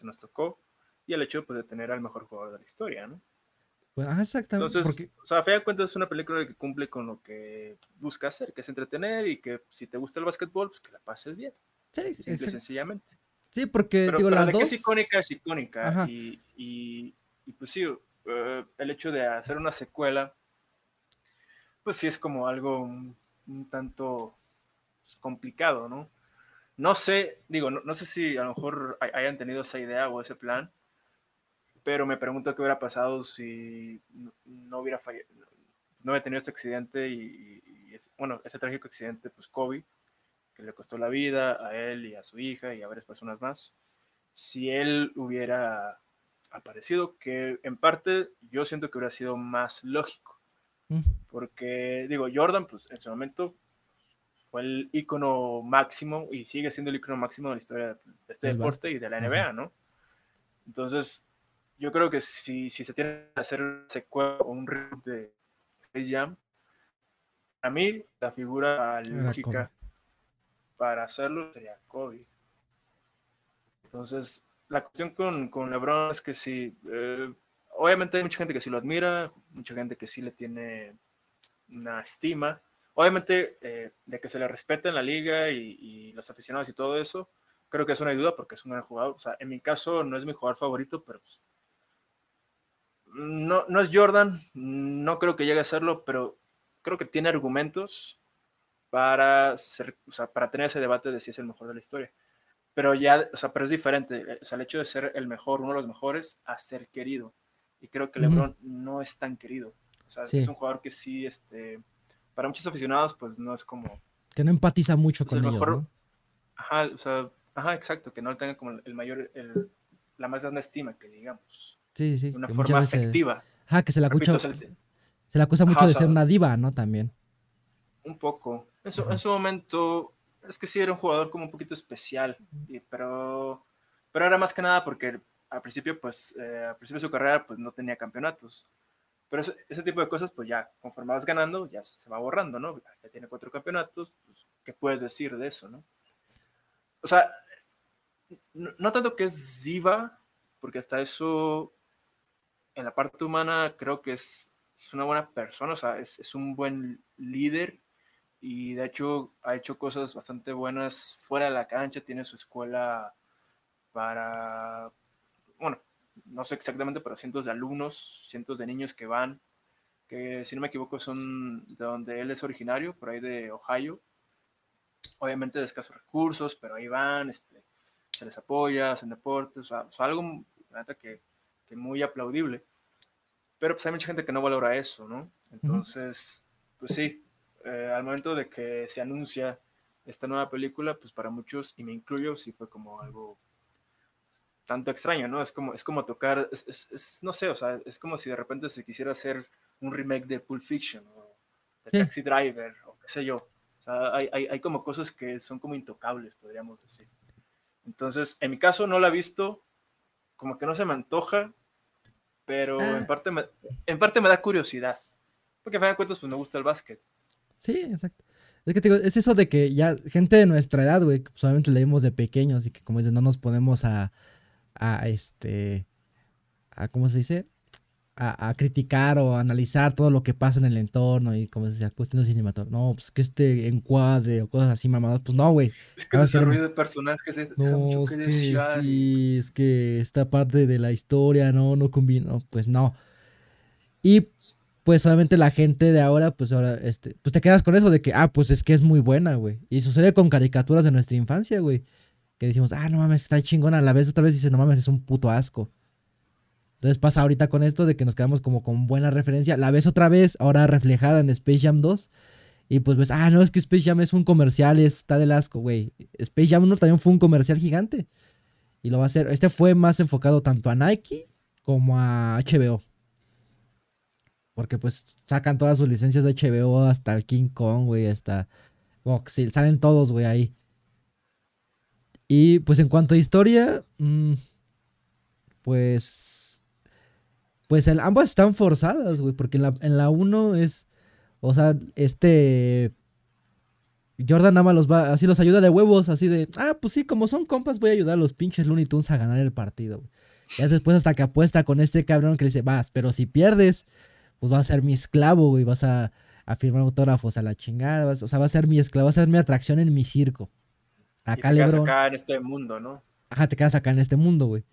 nos tocó, y el hecho pues, de tener al mejor jugador de la historia, ¿no? Pues, ah, exactamente. Entonces, o sea, a fin de cuentas es una película que cumple con lo que busca hacer, que es entretener y que si te gusta el básquetbol, pues que la pases bien. Sí, Simple, sencillamente. Sí, porque digo, la dos... que es icónica, es icónica. Y, y, pues sí, eh, el hecho de hacer una secuela, pues sí es como algo un, tanto complicado, ¿no? No sé, digo, no, no sé si a lo mejor hayan tenido esa idea o ese plan, pero me pregunto qué hubiera pasado si no hubiera fallado, no hubiera tenido este accidente y, bueno, ese trágico accidente, pues Kobe, que le costó la vida a él y a su hija y a varias personas más. Si él hubiera aparecido, que en parte yo siento que hubiera sido más lógico, mm. porque digo, Jordan, pues en su momento fue el icono máximo y sigue siendo el icono máximo de la historia pues, de este deporte y de la NBA, ¿no? Entonces, yo creo que si, si se tiene que hacer secuela o un reboot de Space Jam, a mí la figura lógica para hacerlo sería Kobe. Entonces, la cuestión con, con LeBron es que sí, eh, obviamente hay mucha gente que sí lo admira, mucha gente que sí le tiene una estima. Obviamente, eh, de que se le respete en la liga y, los aficionados y todo eso, creo que es una duda porque es un gran jugador. O sea, en mi caso no es mi jugador favorito, pero pues, no, no es Jordan, no creo que llegue a serlo, pero creo que tiene argumentos para, ser, para tener ese debate de si es el mejor de la historia. Pero ya, o sea, pero es diferente. O sea, el hecho de ser el mejor, uno de los mejores, a ser querido. Y creo que LeBron no es tan querido. O sea, es un jugador que sí, este, para muchos aficionados, pues no es como. Que no empatiza mucho con ellos, ¿no? Ajá, o sea, ajá, exacto, que no le tenga como el mayor, el, la más grande estima, que digamos. Sí, sí. De una forma afectiva. Ajá, que se la acusa, se la acusa mucho de ser una diva, ¿no? También. Un poco. En su, en su, momento, es que sí era un jugador como un poquito especial, pero, pero era más que nada porque al principio, pues, eh, al principio de su carrera, pues no tenía campeonatos. Pero ese, tipo de cosas, pues ya, conforme vas ganando, ya se va borrando, ¿no? Ya tiene cuatro campeonatos, pues, ¿qué puedes decir de eso, no? O sea, no, tanto que es diva, porque hasta eso, en la parte humana, creo que es, es una buena persona, o sea, es, es un buen líder y de hecho ha hecho cosas bastante buenas fuera de la cancha, tiene su escuela para, bueno, no sé exactamente, pero cientos de alumnos, cientos de niños que van, que si no me equivoco son de donde él es originario, por ahí de Ohio. Obviamente de escasos recursos, pero ahí van, este, se les apoya, hacen deportes, o sea, algo que, que, muy aplaudible. Pero pues hay mucha gente que no valora eso, ¿no? Entonces, pues sí, eh, al momento de que se anuncia esta nueva película, pues para muchos, y me incluyo, sí fue como algo tanto extraño, ¿no? Es como, es como tocar, es, no sé, o sea, es como si de repente se quisiera hacer un remake de Pulp Fiction o de Taxi Driver o qué sé yo. O sea, hay, hay, hay, como cosas que son como intocables, podríamos decir. Entonces, en mi caso no la he visto, como que no se me antoja, pero en, ah. parte me, en parte me da curiosidad. Porque a fin de cuentas, pues me gusta el básquet. Sí, exacto. Es que te digo, es eso de que ya gente de nuestra edad, güey, solamente leímos de pequeños y que como dices, no nos ponemos a, a este, a, ¿cómo se dice? A, a, criticar o analizar todo lo que pasa en el entorno y como se decía, cuestiones cinematográficas. No, pues que este encuadre o cosas así mamadas, pues no, güey. <laughs> Es que desarrollo de personajes es no, es que, sí, es que esta parte de la historia no, no combina, pues no. Y pues obviamente la gente de ahora, pues ahora, este, pues te quedas con eso de que, ah, pues es que es muy buena, güey. Y sucede con caricaturas de nuestra infancia, güey que decimos, ah, no mames, está chingona. La vez otra vez dice, no mames, es un puto asco. Entonces pasa ahorita con esto de que nos quedamos como con buena referencia. La ves otra vez, ahora reflejada en Space Jam 2. Y pues ves, ah, no, es que Space Jam es un comercial, está del asco, güey. Space Jam 1 también fue un comercial gigante. Y lo va a hacer. Este fue más enfocado tanto a Nike como a HBO. Porque pues sacan todas sus licencias de HBO hasta el King Kong, güey, hasta Goxil. Salen todos, güey, ahí. Y pues en cuanto a historia, mm, pues. Pues ambas están forzadas, güey, porque en la, en la 1 es. O sea, este. Jordan nada los va, así los ayuda de huevos, así de, ah, pues sí, como son compas, voy a ayudar a los pinches Looney Tunes a ganar el partido. Güey. Ya después hasta que apuesta con este cabrón que le dice, vas, pero si pierdes, pues vas a ser mi esclavo, güey, vas a, a firmar autógrafos a la chingada, o sea, va a ser mi esclavo, va a ser mi atracción en mi circo. Acá y te Lebron. acá en este mundo, ¿no? Ajá, te quedas acá en este mundo, güey.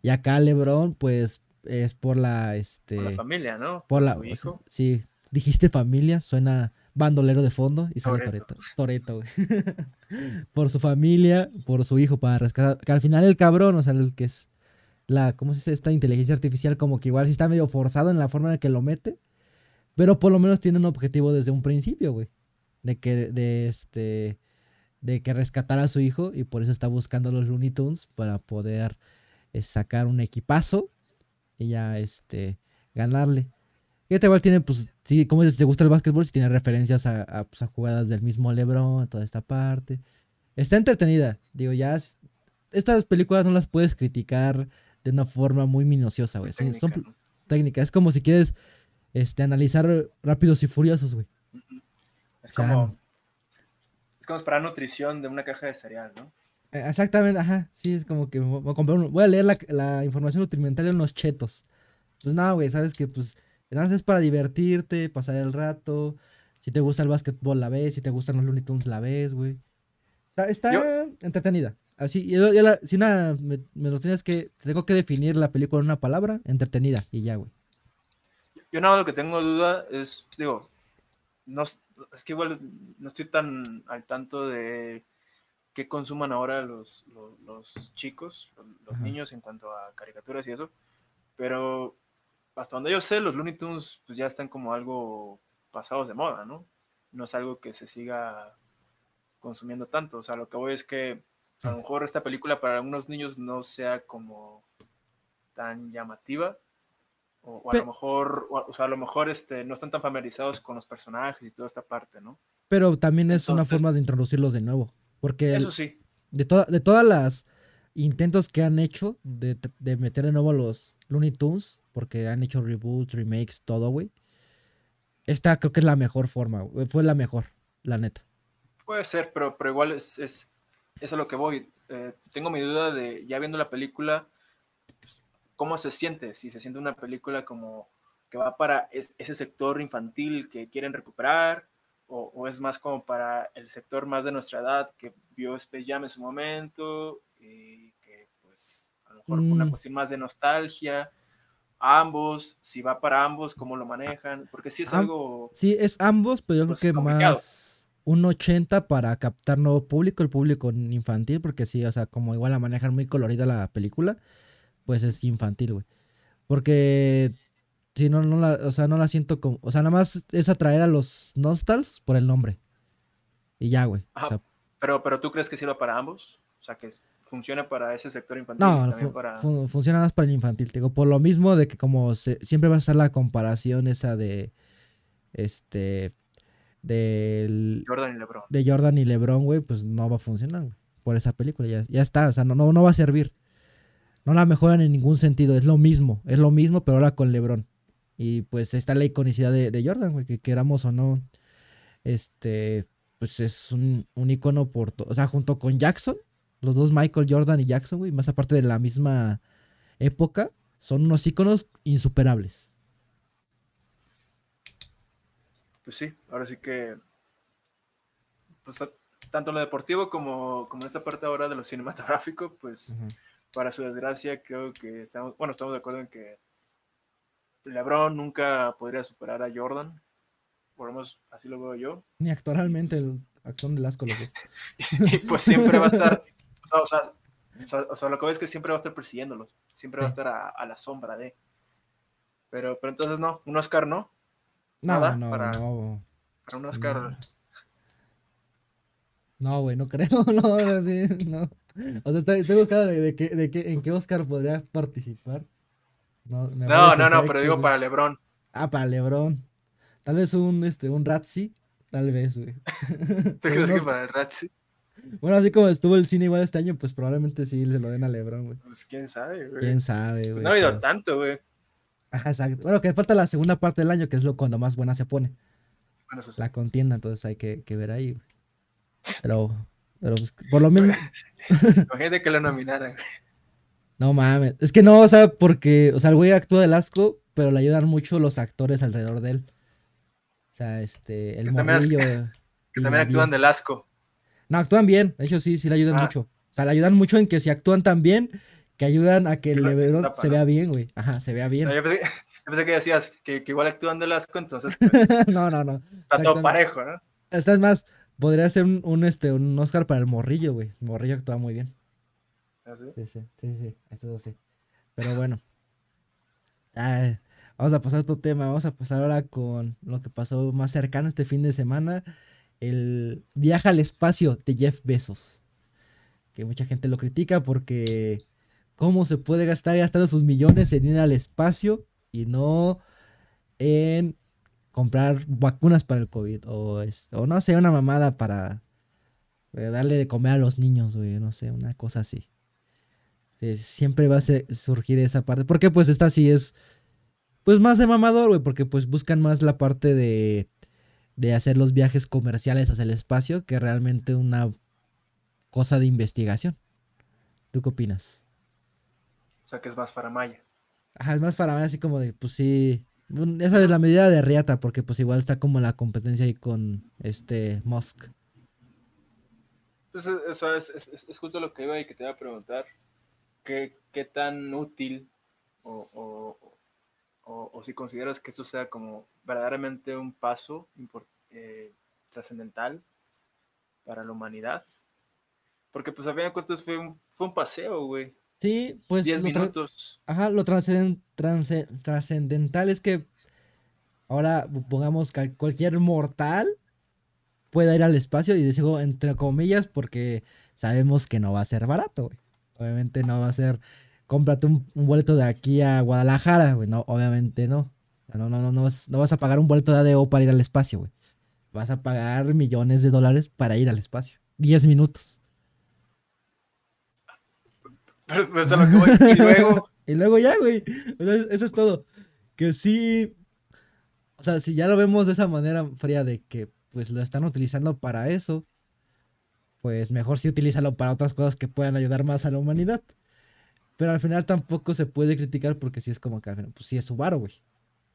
Y acá Lebron, pues, es por la, este... Por la familia, ¿no? Por, la... Su hijo. Sí, dijiste familia, suena bandolero de fondo y sale Toreto. Toreto, güey. <laughs> por su familia, por su hijo, para rescatar. Que al final el cabrón, o sea, el que es la, ¿cómo se dice? Esta inteligencia artificial, como que igual sí está medio forzado en la forma en la que lo mete. Pero por lo menos tiene un objetivo desde un principio, güey. De que, de este de que rescatara a su hijo y por eso está buscando los Looney Tunes para poder eh, sacar un equipazo y ya este ganarle. Y este igual tiene, pues, sí, como si te gusta el básquetbol, si tiene referencias a, pues, a, jugadas del mismo Lebron, toda esta parte. Está entretenida, digo, ya estas películas no las puedes criticar de una forma muy minuciosa, güey. Son técnicas, es como si quieres este, analizar rápidos y furiosos, güey. Es como como para nutrición de una caja de cereal, ¿no? Eh, exactamente, ajá. Sí, es como que voy a, comprar voy a leer la, información nutrimental de unos chetos. Pues nada, güey, sabes que pues nada es para divertirte, pasar el rato. Si te gusta el básquetbol, la ves. Si te gustan los Looney Tunes, la ves, güey. Está, entretenida. Así, si una, me, lo tienes que, tengo que definir la película en una palabra, entretenida, y ya, güey. Yo nada, lo que tengo duda es, digo, no, es que igual no estoy tan al tanto de qué consuman ahora los, los, chicos, los, niños en cuanto a caricaturas y eso, pero hasta donde yo sé, los Looney Tunes pues ya están como algo pasados de moda, ¿no? No es algo que se siga consumiendo tanto, o sea, lo que voy es que a lo mejor esta película para algunos niños no sea como tan llamativa, o, a lo mejor, o, sea, a lo mejor este, no están tan familiarizados con los personajes y toda esta parte, ¿no? Pero también es una forma de introducirlos de nuevo. Porque. Eso sí. De, de todas las intentos que han hecho de, de meter de nuevo a los Looney Tunes, porque han hecho reboots, remakes, todo, güey. Esta creo que es la mejor forma, güey. Fue la mejor, la neta. Puede ser, pero, pero igual es, es, es a lo que voy. Eh, tengo mi duda de, ya viendo la película, pues, cómo se siente. Si se siente una película como que va para es- ese sector infantil que quieren recuperar, o, o es más como para el sector más de nuestra edad que vio Space Jam en su momento y que, pues, a lo mejor una Mm. cuestión más de nostalgia. Ambos, si va para ambos, cómo lo manejan, porque sí es Am- algo. Sí, es ambos, pero yo creo Pues, que complicado. más un 80 para captar nuevo público, el público infantil, porque sí, o sea, como igual la manejan muy colorida la película, pues es infantil, güey. Porque si no, no la, o sea, no la siento como, o sea, nada más es atraer a los nostals por el nombre. Y ya, güey. O Ajá. sea, Pero, pero tú crees que sirva para ambos? O sea, que funcione para ese sector infantil no, para... fu- funciona más para el infantil, te digo, por lo mismo de que como se- siempre va a estar la comparación esa de, este, del, Jordan y LeBron. de Jordan y LeBron, güey, pues no va a funcionar, güey. Por esa película, ya, ya está, o sea, no, no, no va a servir. No la mejoran en ningún sentido, es lo mismo, es lo mismo, pero ahora con LeBron. Y pues está la iconicidad de, de Jordan, güey, que queramos o no, este, pues es un, un icono por, o sea, junto con Jackson, los dos Michael Jordan y Jackson, güey, más aparte de la misma época, son unos iconos insuperables. Pues sí, ahora sí que... Pues, ta- tanto en lo deportivo como, como en esta parte ahora de lo cinematográfico, pues para su desgracia creo que estamos, bueno, estamos de acuerdo en que LeBron nunca podría superar a Jordan, por lo menos así lo veo yo, Ni actualmente el acción de Lasco los dos. <laughs> y pues siempre va a estar, <laughs> o sea, o sea, o lo que veo es que siempre va a estar persiguiéndolos, siempre va a estar a, a la sombra de. Pero, pero entonces no, un Oscar no, No, Nada no, para- no. para un Oscar. No. Güey, no creo, <laughs> no, así, no. O sea, estoy, estoy buscando de, de qué, de qué, en qué Oscar podría participar. No, me No, no, pero digo güey. para LeBron. Ah, para LeBron. Tal vez un, este, un Razzie, tal vez, güey. <laughs> ¿Tú crees que para el Ratzi? Bueno, así como estuvo el cine igual este año, pues probablemente sí se lo den a LeBron, güey. Pues quién sabe, güey. Quién sabe, güey. no ha habido pero- tanto, güey. Ajá, exacto. Bueno, que falta la segunda parte del año, que es lo cuando más buena se pone. Bueno, eso sí. La contienda, entonces hay que, que ver ahí, güey. Pero, pero pues, por lo mismo. <laughs> Imagínate que lo <laughs> nominaran. No mames. Es que no, o sea, porque, o sea, el güey actúa del asco, pero le ayudan mucho los actores alrededor de él. O sea, este, el Que también. Que también actúan del asco. No, actúan bien. De hecho, sí, sí le ayudan Ah. mucho. O sea, le ayudan mucho en que si actúan tan bien, que ayudan a que el LeBron tapa, se ¿no? vea bien, güey. Ajá, se vea bien. No, yo, pensé, <laughs> yo pensé que decías que, que igual actúan entonces pues, <laughs> no, no, no. está todo parejo, ¿no? Esta es más, podría ser un, un, este, un Oscar para el morrillo, güey. El morrillo actúa muy bien. Así. Sí, sí, sí, sí, eso sí. Pero bueno. Ay, vamos a pasar a otro tema. Vamos a pasar ahora con lo que pasó más cercano este fin de semana. El viaje al espacio de Jeff Bezos. Que mucha gente lo critica porque cómo se puede gastar gastando sus millones en ir al espacio y no en comprar vacunas para el COVID o, o no sé, una mamada para eh, darle de comer a los niños, güey, no sé, una cosa así. Siempre va a surgir esa parte. Porque pues esta sí es pues más de mamador, güey, porque pues buscan más la parte de de hacer los viajes comerciales hacia el espacio que realmente una cosa de investigación. ¿Tú qué opinas? O sea que es más faramaya. Ajá, es más para mí así como de, pues sí, ya sabes, la medida de riata, porque pues igual está como la competencia ahí con este Musk. Pues eh, eso es, es, es- es justo lo que iba y que te iba a preguntar. ¿Qué, qué tan útil o, o- o- o si consideras que esto sea como verdaderamente un paso eh, trascendental para la humanidad? Porque pues a fin de cuentas fue un, fue un paseo, güey. Sí, pues 10 lo tra- minutos. Ajá, lo trascendental es que ahora pongamos que cualquier mortal pueda ir al espacio y digo entre comillas porque sabemos que no va a ser barato, güey. Obviamente no va a ser, cómprate un, un boleto de aquí a Guadalajara, güey. No, obviamente no. No, no, no, no, vas, no vas a pagar un boleto de ADO para ir al espacio, güey. Vas a pagar millones de dólares para ir al espacio. 10 minutos. Pues, lo que voy. Y luego. <laughs> y luego ya, güey. eso es todo. Que sí. O sea, si ya lo vemos de esa manera fría de que pues lo están utilizando para eso, pues mejor sí utilízalo para otras cosas que puedan ayudar más a la humanidad. Pero al final tampoco se puede criticar porque sí es como que al final, pues sí es su varo, güey.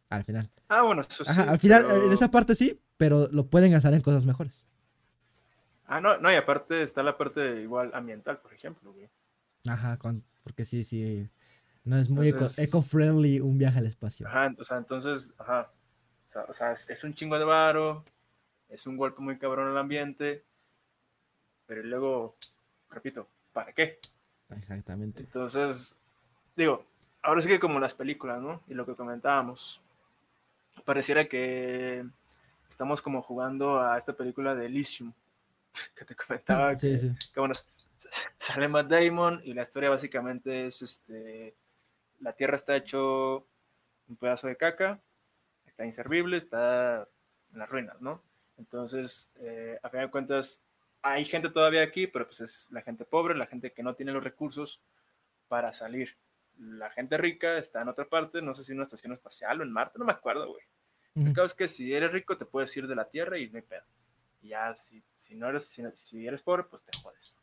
Al final. Ah, bueno, eso sí. al final, en esa parte sí, pero lo pueden gastar en cosas mejores. Ah, no, no, y aparte está la parte igual ambiental, por ejemplo, güey. Ajá, porque sí, sí. No es muy eco-friendly un viaje al espacio. Ajá, o sea, entonces, ajá. O sea, es un chingo de varo, es un golpe muy cabrón al ambiente, pero luego, repito, ¿para qué? Exactamente. Entonces, digo, ahora sí que como las películas, ¿no? Y lo que comentábamos, pareciera que estamos como jugando a esta película de Elysium, <laughs> que te comentaba sí, que, sí. que, bueno, <laughs> sale Matt Damon y la historia básicamente es, este, la Tierra está hecho un pedazo de caca, está inservible, está en las ruinas, ¿no? Entonces, eh, a fin de cuentas, hay gente todavía aquí, pero pues es la gente pobre, la gente que no tiene los recursos para salir. La gente rica está en otra parte, no sé si en una estación espacial o en Marte, no me acuerdo, güey. El caso es que si eres rico te puedes ir de la Tierra y no hay pedo. Y ya, si, si no eres, si, eres pobre, pues te jodes.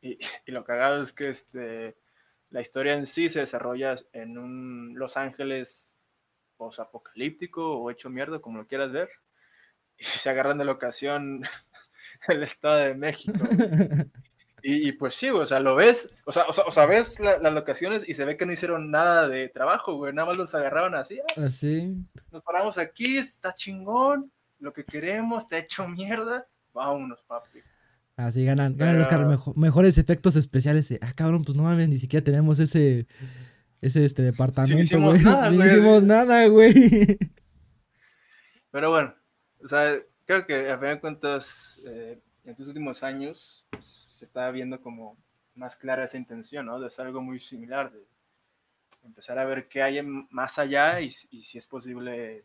Y, <laughs> y, lo cagado es que este, la historia en sí se desarrolla en un Los Ángeles posapocalíptico o hecho mierda, como lo quieras ver <laughs> y se agarran de la ocasión <laughs> el Estado de México. Y, pues sí, o sea, lo ves, o sea, o sea, ves las locaciones y se ve que no hicieron nada de trabajo, güey, nada más los agarraron así. Ah, así. Nos paramos aquí, está chingón, lo que queremos, ha hecho mierda, vámonos, papi. Así ganan, ganan los mejores efectos especiales. Ah, cabrón, pues no mames, ni siquiera tenemos ese, ese este departamento, güey. no <laughs> hicimos nada, güey. Pero bueno, o sea, creo que a fin de cuentas, eh, en estos últimos años pues, se está viendo como más clara esa intención, ¿no? De hacer algo muy similar, de empezar a ver qué hay más allá y, si es posible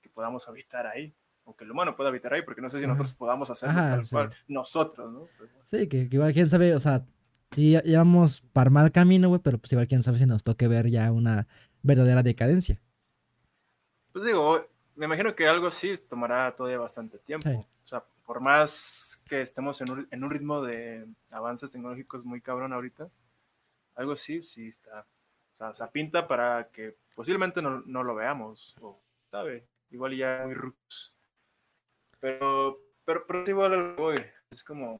que podamos habitar ahí, o que el humano pueda habitar ahí, porque no sé si nosotros podamos hacerlo tal cual, nosotros, ¿no? sí, que, igual quién sabe, o sea, sí llevamos para mal camino, güey, pero pues igual quién sabe si nos toque ver ya una verdadera decadencia. Pues digo, me imagino que algo así tomará todavía bastante tiempo. O sea, por más que estemos en un, en un, ritmo de avances tecnológicos muy cabrón ahorita, algo así sí está. O sea, pinta para que posiblemente no, no lo veamos, o sabe, igual ya muy roots. Pero, pero, pero igual voy. Es como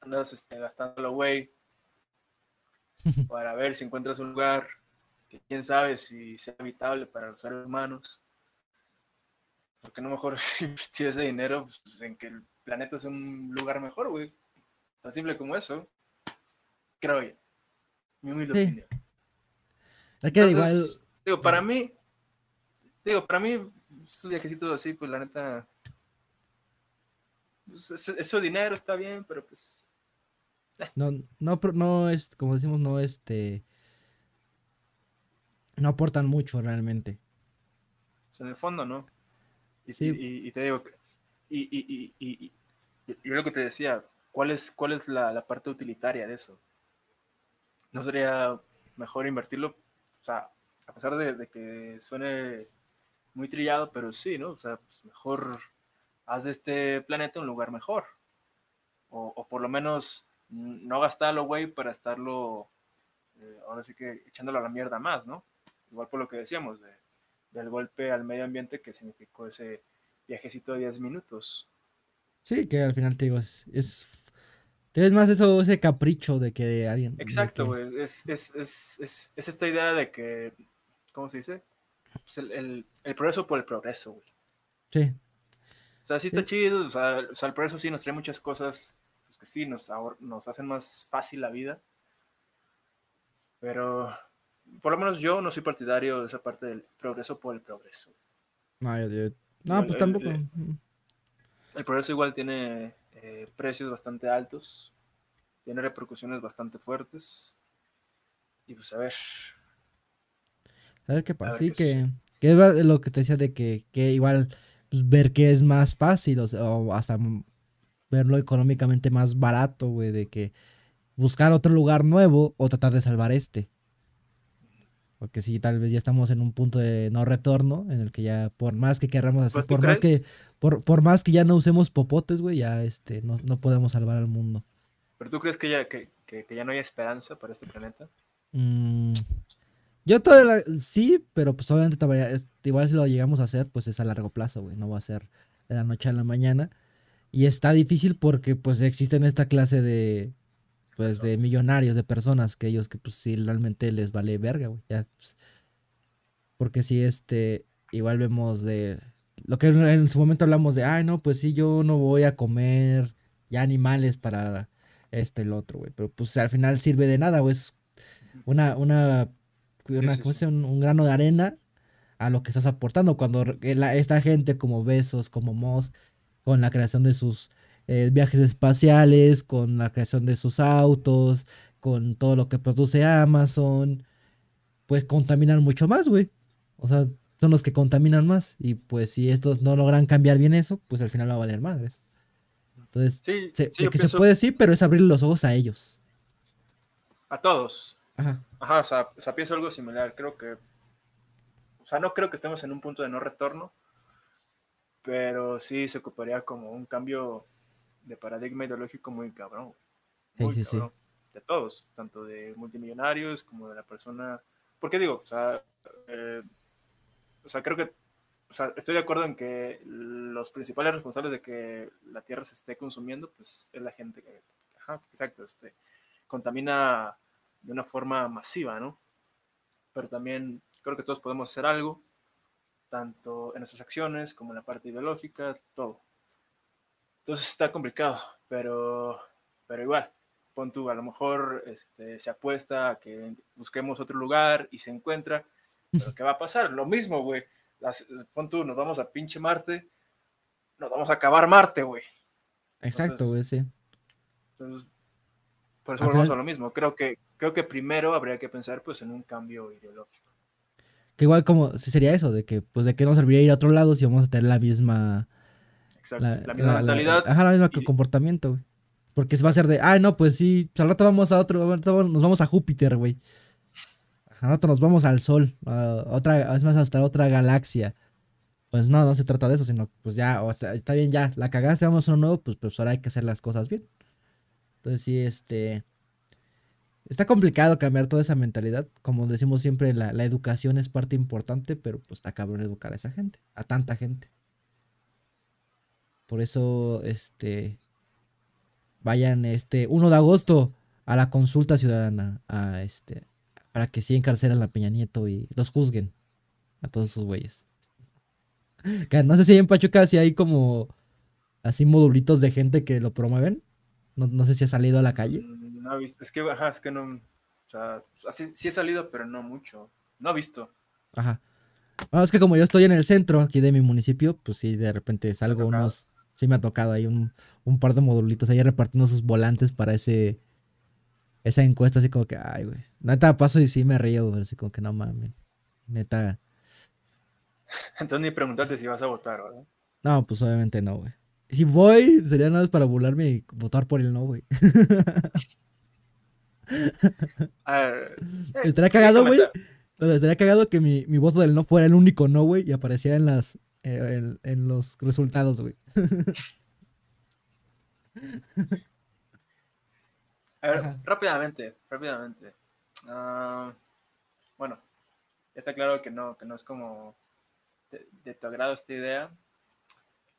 andas este, gastándolo, güey, <laughs> para ver si encuentras un lugar que quién sabe si sea habitable para los seres humanos ¿por qué no mejor <laughs> invertir ese dinero pues, en que el planeta sea un lugar mejor, güey? Tan simple como eso. Creo yo. Mi humilde opinión. Es que igual. Digo, para mí, digo, para mí, estos viajecitos así, pues la neta. Pues, es, su dinero, está bien, pero pues. Eh. No, no, no es, como decimos, no este. No aportan mucho realmente. en el fondo, ¿no? Y, te digo, y, y, yo lo que te decía, ¿cuál es, cuál es la, parte utilitaria de eso? ¿No sería mejor invertirlo? O sea, a pesar de, que suene muy trillado, pero sí, ¿no? O sea, pues mejor haz de este planeta un lugar mejor. O, por lo menos no gastarlo, güey, para estarlo, eh, ahora sí que echándolo a la mierda más, ¿no? Igual por lo que decíamos, de, del golpe al medio ambiente que significó ese viajecito de 10 minutos. Sí, que al final te digo, es, es, más eso, ese capricho de que alguien... Exacto, güey, es, es, esta idea de que, ¿cómo se dice? Pues el, progreso por el progreso, güey. Sí. O sea, sí está chido, o sea, el progreso sí nos trae muchas cosas pues que sí, nos, nos hacen más fácil la vida. Pero por lo menos yo no soy partidario de esa parte del progreso por el progreso. No, no pues tampoco. El, progreso igual tiene eh, precios bastante altos, tiene repercusiones bastante fuertes. Y pues a ver. A ver qué pasa. Sí, que, que, es lo que te decía de que, que igual pues, ver que es más fácil o, hasta verlo económicamente más barato, güey, de que buscar otro lugar nuevo o tratar de salvar este. Porque sí, tal vez ya estamos en un punto de no retorno, en el que ya, por más que queramos hacer, ¿Pues ¿Tú por más que, por, por más que ya no usemos popotes, güey, ya este, no, no podemos salvar al mundo. ¿Pero tú crees que ya, que, que- que ya no hay esperanza para este planeta? Mm, yo todavía sí, pero pues obviamente todavía es- igual si lo llegamos a hacer, pues es a largo plazo, güey, no va a ser de la noche a la mañana. Y está difícil porque pues existen esta clase de pues de millonarios, de personas que ellos que pues sí realmente les vale verga, güey, ya pues, porque si este igual vemos de lo que en- su momento hablamos de, ay, no, pues sí yo no voy a comer ya animales para este el otro, güey, pero pues al final sirve de nada, güey, es una, una, una- sí, ¿cómo sí. un, un grano de arena a lo que estás aportando. Cuando la- esta gente como Besos, como Moss, con la creación de sus eh, viajes espaciales, con la creación de sus autos, con todo lo que produce Amazon, pues contaminan mucho más, güey. O sea, son los que contaminan más. Y pues si estos no logran cambiar bien eso, pues al final va a valer madres. Entonces, Sí, se- sí, que se puede sí, pero es abrir los ojos a ellos. a todos. Ajá. Ajá, o sea, o sea, pienso algo similar. Creo que, o sea, no creo que estemos en un punto de no retorno, pero sí se ocuparía como un cambio de paradigma ideológico muy cabrón. Sí, muy sí, sí. cabrón. De todos, tanto de multimillonarios como de la persona. Porque digo, o sea, eh, o sea, creo que, o sea, estoy de acuerdo en que los principales responsables de que la tierra se esté consumiendo, pues es la gente que, ajá, exacto, este, contamina de una forma masiva, ¿no? Pero también creo que todos podemos hacer algo, tanto en nuestras acciones como en la parte ideológica, todo. Entonces está complicado, pero, pero igual, pon tú, a lo mejor este, se apuesta a que busquemos otro lugar y se encuentra, pero ¿qué va a pasar? Lo mismo, güey. Las- Pon tú, nos vamos a pinche Marte, nos vamos a acabar Marte, güey. Exacto, güey, sí. Entonces, por eso volvemos a lo mismo. Creo que, creo que primero habría que pensar pues en un cambio ideológico. Que igual como, sería eso, de que, pues, de qué nos serviría ir a otro lado si vamos a tener la misma... Exacto. La, La, misma la- la- mentalidad. ajá, la misma y- comportamiento, güey. Porque se va a ser de, ay, no, pues sí, al rato vamos a otro, nos vamos a Júpiter, güey. Al rato nos vamos al Sol, a otra, es más, hasta otra galaxia. Pues no, no se trata de eso, sino, pues ya, o sea, está bien, ya, la cagaste, vamos a uno nuevo, pues, pues ahora hay que hacer las cosas bien. Entonces sí, este... Está complicado cambiar toda esa mentalidad. Como decimos siempre, la, educación es parte importante, pero pues está cabrón educar a esa gente, a tanta gente. Por eso, este, vayan este 1 de agosto a la consulta ciudadana, a este, para que sí encarcelen a Peña Nieto y los juzguen a todos esos güeyes. <laughs> No sé si en Pachuca si hay como así modulitos de gente que lo promueven. No sé si ha salido a la calle. No he visto. Es que, ajá, es que no. O sea, así, sí he salido, pero no mucho. No he visto. Ajá. Bueno, es que como yo estoy en el centro aquí de mi municipio, pues sí, de repente salgo unos. Sí, me ha tocado ahí un, un par de modulitos ahí repartiendo sus volantes para ese. Esa encuesta, así como que, ay, güey. Neta, paso y sí me río, güey. Así como que no mames. Neta. <laughs> Entonces ni preguntarte si vas a votar, ¿verdad? No, pues obviamente no, güey. Si voy, sería nada más para burlarme y votar por el no, güey. <laughs> A ver, eh, Estaría cagado, güey. estaría cagado que mi, mi voto del no fuera el único no, güey, y apareciera en las eh, en, en los resultados, güey. A ver, Ajá. rápidamente, rápidamente. Ah, bueno, está claro que no, que no es como de, de tu agrado esta idea.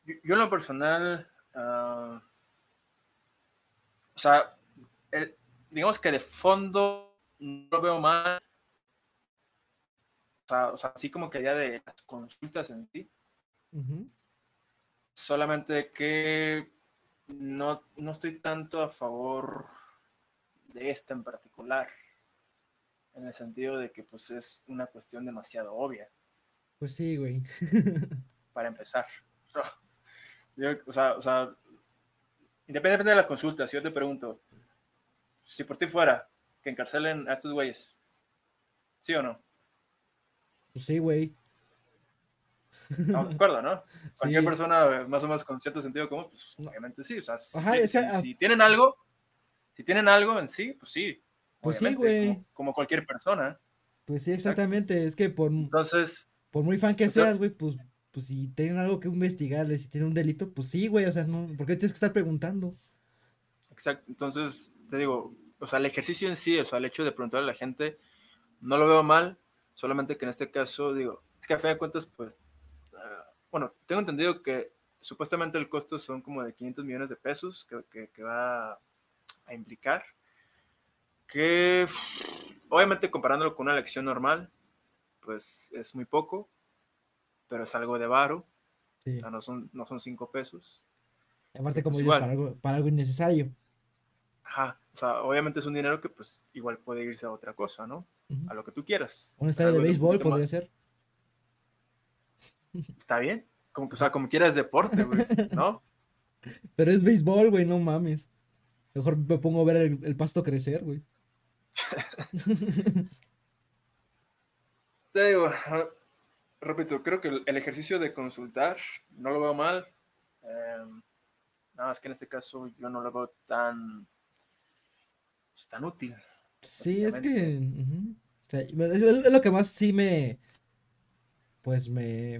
Yo, yo en lo personal, ah, o sea, el- digamos que de fondo no lo veo mal. O sea, o sea, así como que ya de las consultas en sí, solamente que no, no estoy tanto a favor de esta en particular, en el sentido de que pues es una cuestión demasiado obvia Pues sí, güey. <laughs> para empezar. <laughs> Yo, o, sea, o sea, independientemente de la consulta, si yo te pregunto, si por ti fuera que encarcelen a estos güeyes, ¿sí o no? Pues sí, güey. Estamos de acuerdo, ¿no? <laughs> Cualquier Sí. persona más o menos con cierto sentido común, pues obviamente sí. O sea, si, Ajá, ah. si tienen algo, Si tienen algo en sí, pues sí. Pues sí, güey. Como, como cualquier persona. Pues sí, exactamente. Es que por, Entonces, por muy fan que seas, güey, pues, pues si tienen algo que investigarles, si tienen un delito, pues sí, güey. O sea, no, ¿por qué tienes que estar preguntando? exacto. Entonces, te digo, o sea, el ejercicio en sí, o sea, el hecho de preguntarle a la gente, no lo veo mal, solamente que en este caso, digo, es que a fin de cuentas, pues, ah, bueno, tengo entendido que supuestamente el costo son como de 500 millones de pesos que, que- que va a implicar, que obviamente comparándolo con una elección normal, pues es muy poco, pero es algo de varo, Sí. o sea, no son, no son 5 pesos. Aparte, como pues dices, para algo, para algo innecesario. Ajá, o sea, obviamente es un dinero que pues igual puede irse a otra cosa, ¿no? A lo que tú quieras. Un estadio de béisbol podría más- ser. Está bien, como que, o sea, como quieras deporte, güey, ¿no? <laughs> Pero es béisbol, güey, no mames. Mejor me pongo a ver el, el pasto crecer, güey. <laughs> Te digo, ah, repito, creo que el, el ejercicio de consultar no lo veo mal. em, nada más que en este caso yo no lo veo tan, pues, tan útil. Sí, es que. es, lo que más sí me. Pues me,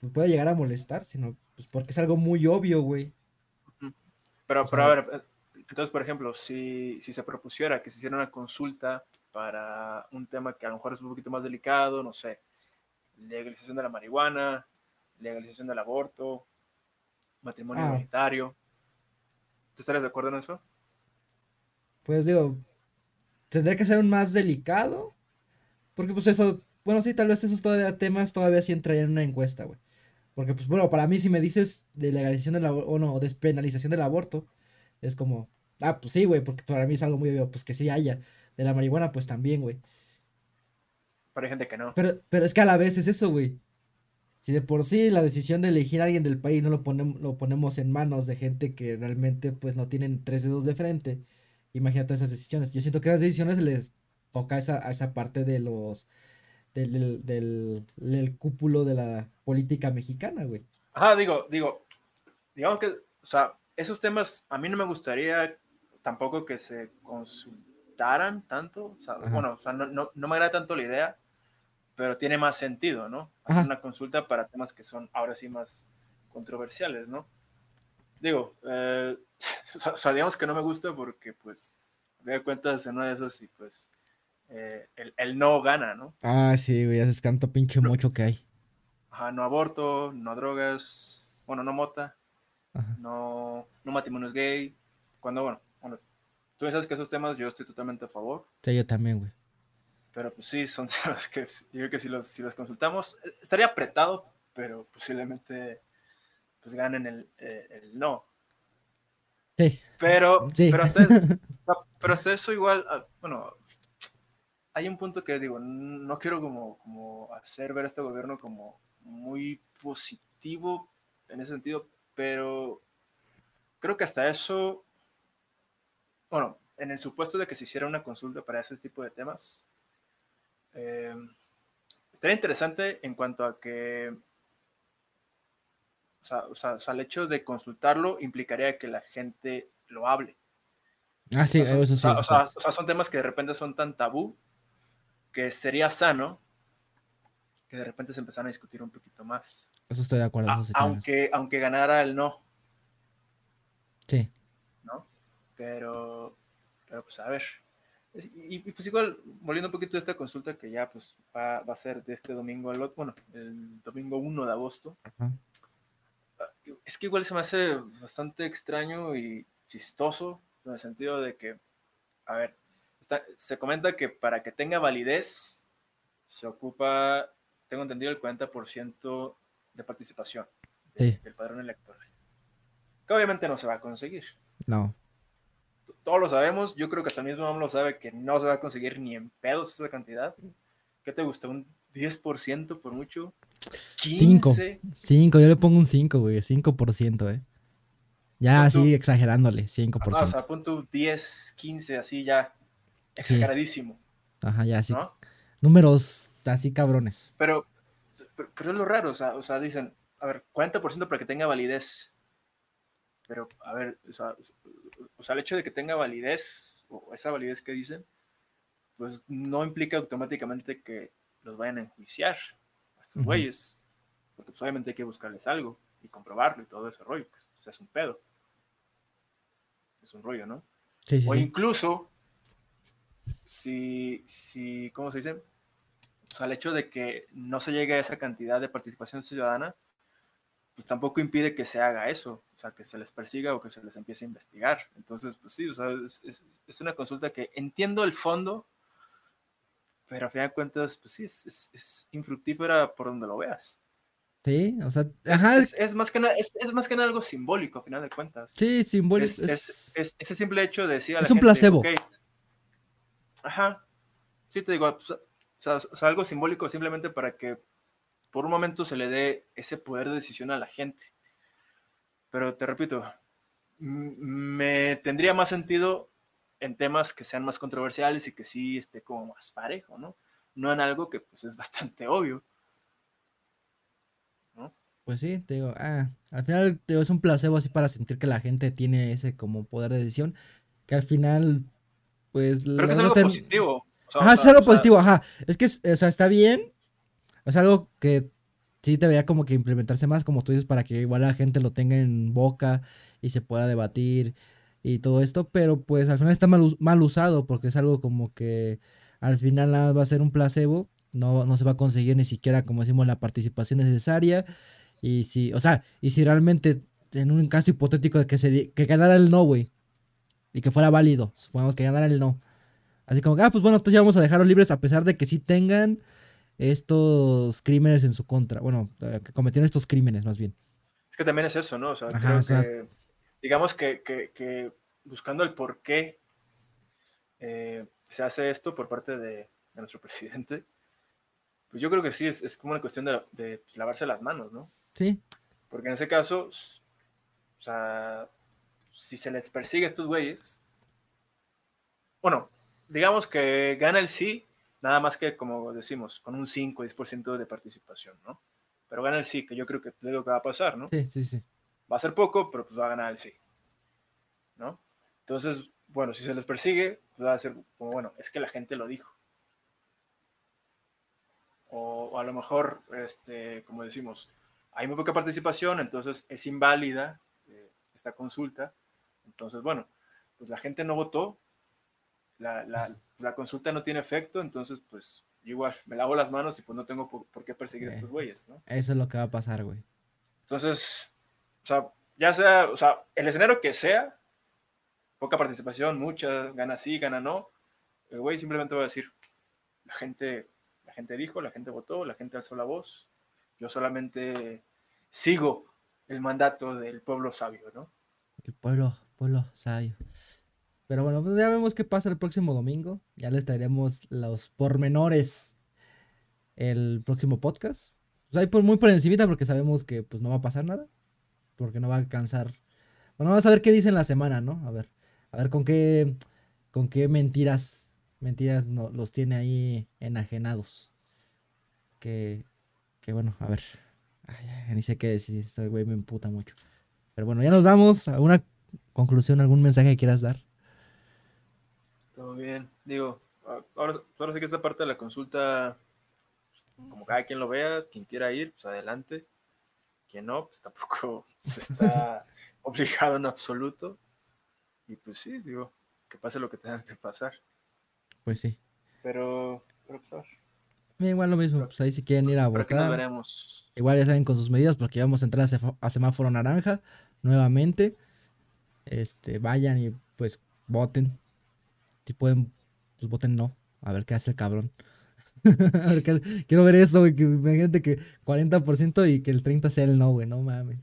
me puede llegar a molestar, sino pues porque es algo muy obvio, güey. Pero, O pero a ver, eh, entonces, por ejemplo, si, si se propusiera que se hiciera una consulta para un tema que a lo mejor es un poquito más delicado, no sé, legalización de la marihuana, legalización del aborto, matrimonio Ah. igualitario, ¿tú estarías de acuerdo en eso? Pues digo, tendría que ser un más delicado. Porque pues eso, bueno, sí, tal vez esos todavía temas todavía sí entrarían en una encuesta, güey. Porque pues bueno, para mí si me dices de legalización del aborto, o no, despenalización del aborto, es como, ah, pues sí, güey, porque para mí es algo muy obvio, pues que sí haya. De la marihuana, pues también, güey. Pero hay gente que no. Pero, pero es que a la vez es eso, güey. Si de por sí la decisión de elegir a alguien del país no lo ponemos, lo ponemos en manos de gente que realmente pues no tienen tres dedos de frente, imagínate esas decisiones. Yo siento que esas decisiones les toca a esa, a esa parte de los del, del, del, del cúpulo de la política mexicana, güey. Ajá, digo, digo, digamos que, o sea, esos temas a mí no me gustaría tampoco que se consultaran tanto, o sea, bueno, o sea, no, no, no me agrada tanto la idea, pero tiene más sentido, ¿no? Hacer Ajá. una consulta para temas que son ahora sí más controversiales, ¿no? Digo, eh, o <laughs> sea, o sea, digamos que no me gusta porque, pues, me doy cuentas en una de esas y, pues, eh, el, el no gana, ¿no? Ah, sí, güey, es tanto pinche mocho que hay. Ajá, no aborto, no drogas, bueno, no mota, Ajá. no, no matrimonios gay. Cuando, bueno, bueno, tú sabes que esos temas yo estoy totalmente a favor, Sí, yo también, güey. pero pues sí, son <laughs> temas que yo creo que si los, si los consultamos, estaría apretado, pero posiblemente pues ganen el, eh, el no. Sí, Pero, sí. pero, hasta, no, <laughs> pero hasta eso igual, ah, bueno, hay un punto que digo, no quiero como, como hacer ver a este gobierno como muy positivo en ese sentido, pero creo que hasta eso, bueno, en el supuesto de que se hiciera una consulta para ese tipo de temas, eh, estaría interesante en cuanto a que o sea, o sea, o sea, el hecho de consultarlo implicaría que la gente lo hable. Ah, sí, O sea, son- eso sí. o sea, o sea, son temas que de repente son tan tabú que sería sano que de repente se empezaran a discutir un poquito más. Eso estoy de acuerdo. A- aunque, aunque ganara el no, Sí. ¿no? Pero, pero pues a ver. Y, pues igual, volviendo un poquito de esta consulta que ya pues va, va a ser de este domingo al otro, bueno, el domingo 1 de agosto. Ajá. Es que igual se me hace bastante extraño y chistoso en el sentido de que, a ver, está- se comenta que para que tenga validez se ocupa, tengo entendido, el 40% de participación de- Sí. del padrón electoral. Que obviamente no se va a conseguir. No. Todos lo sabemos, yo creo que hasta el mismo AMLO sabe que no se va a conseguir ni en pedos esa cantidad. ¿Qué te gusta? ¿Un 10% por mucho? Cinco. 15. 5, yo le pongo un 5, güey. 5%, eh. Ya Pon así tú- exagerándole, 5%. Ah, o sea, pon tu 10, 15, así ya exageradísimo, Ajá, ya así. ¿no? Números así cabrones. Pero, pero, pero es lo raro, o sea, o sea, dicen, a ver, 40% para que tenga validez. Pero, a ver, o sea, o sea, el hecho de que tenga validez o esa validez que dicen, pues no implica automáticamente que los vayan a enjuiciar estos güeyes. Porque pues, obviamente hay que buscarles algo y comprobarlo y todo ese rollo. Pues, pues es un pedo. Es un rollo, ¿no? o incluso, si, si, ¿cómo se dice? Pues al hecho de que no se llegue a esa cantidad de participación ciudadana, pues tampoco impide que se haga eso, o sea, que se les persiga o que se les empiece a investigar. Entonces, pues sí, o sea, es, una consulta que entiendo el fondo, pero a fin de cuentas, pues sí, es, infructífera por donde lo veas. Sí, o sea, ajá. Es, más que nada, es, más que nada algo simbólico, a final de cuentas. Sí, simbólico. Es, ese simple hecho de decir a la Es un placebo. Ajá. Sí, te digo, pues, o sea, algo simbólico simplemente para que por un momento se le dé ese poder de decisión a la gente. Pero te repito, me tendría más sentido en temas que sean más controversiales y que sí esté como más parejo, ¿no? No en algo que pues es <laughs> bastante obvio. ¿no? Pues sí, te digo, ah, al final te digo, es un placebo así para sentir que la gente tiene ese como poder de decisión, que al final, pues... Pero que es algo positivo. ajá, es algo positivo, ajá. Es que, o sea, está bien, es algo que sí debería como que implementarse más, como tú dices, para que igual la gente lo tenga en boca y se pueda debatir y todo esto, pero pues al final está mal, mal usado porque es algo como que al final nada va a ser un placebo, no, no se va a conseguir ni siquiera, como decimos, la participación necesaria. Y si, o sea, y si realmente en un caso hipotético de que se que ganara el no, güey, y que fuera válido, supongamos que ganara el no. Así como, ah, pues bueno, entonces ya vamos a dejarlos libres a pesar de que sí tengan estos crímenes en su contra. Bueno, eh, que cometieron estos crímenes más bien. Es que también es eso, ¿no? O sea, creo que, digamos que, que, buscando el por qué eh, se hace esto por parte de, nuestro <laughs> presidente, pues yo creo que sí, es, como una cuestión de, de, lavarse las manos, ¿no? Sí. Porque en ese caso, o sea, si se les persigue a estos güeyes, bueno, digamos que gana el sí, Nada más que, como decimos, con un 5 o 10% de participación, ¿no? Pero gana el sí, que yo creo que es lo que va a pasar, ¿no? Sí, sí, sí. Va a ser poco, pero pues va a ganar el sí, ¿no? Entonces, bueno, si se les persigue, pues va a ser como, bueno, es que la gente lo dijo. O, a lo mejor, este, como decimos, hay muy poca participación, entonces es inválida eh, esta consulta. Entonces, bueno, pues la gente no votó, la, la consulta no tiene efecto, entonces pues igual me lavo las manos y pues no tengo por, qué perseguir a estos güeyes, ¿no? Eso es lo que va a pasar, güey. Entonces, o sea, ya sea, o sea, el escenario que sea, poca participación, mucha, gana sí, gana no, el güey simplemente va a decir, la gente, la gente dijo, la gente votó, la gente alzó la voz, yo solamente sigo el mandato del pueblo sabio, ¿no? El pueblo, pueblo sabio. Pero bueno, pues ya vemos qué pasa el próximo domingo. Ya les traeremos los pormenores el próximo podcast. Pues ahí por muy por encimita porque sabemos que pues no va a pasar nada. Porque no va a alcanzar. Bueno, vamos a ver qué dice en la semana, ¿no? A ver. A ver con qué. con qué mentiras. Mentiras los tiene ahí enajenados. Que. Que bueno, a ver. Ay, ni sé qué decir. Este güey me emputa mucho. Pero bueno, ya nos vamos. a una conclusión, algún mensaje que quieras dar? Todo bien. Digo, ahora, ahora sí que esta parte de la consulta, como cada quien lo vea, quien quiera ir, pues adelante. Quien no, pues tampoco <laughs> se está obligado en absoluto. Y pues sí, digo, que pase lo que tenga que pasar. Pues sí. Pero, pero pues a ver. Igual lo mismo, pues ahí si quieren ir a votar. veremos. Igual ya saben con sus medidas, porque vamos a entrar a, semáforo naranja nuevamente. Este, vayan y pues voten. Si pueden, pues voten no. A ver qué hace el cabrón. <laughs> Quiero ver eso, güey. Que imagínate que 40% y que el 30% sea el no, güey. No mames.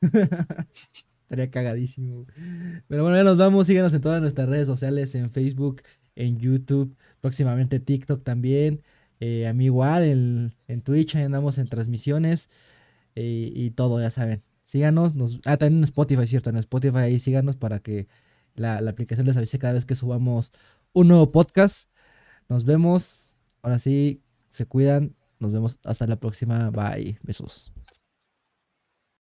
<laughs> Estaría cagadísimo. Pero bueno, ya nos vamos. Síganos en todas nuestras redes sociales: en Facebook, en YouTube, próximamente TikTok también. Eh, a mí igual, en, en Twitch andamos en transmisiones eh, y todo, ya saben. Síganos. Nos, ah, también en Spotify, cierto. En Spotify ahí síganos para que la, aplicación les avise cada vez que subamos un nuevo podcast. Nos vemos. Ahora sí, se cuidan. Nos vemos hasta la próxima. Bye. Besos.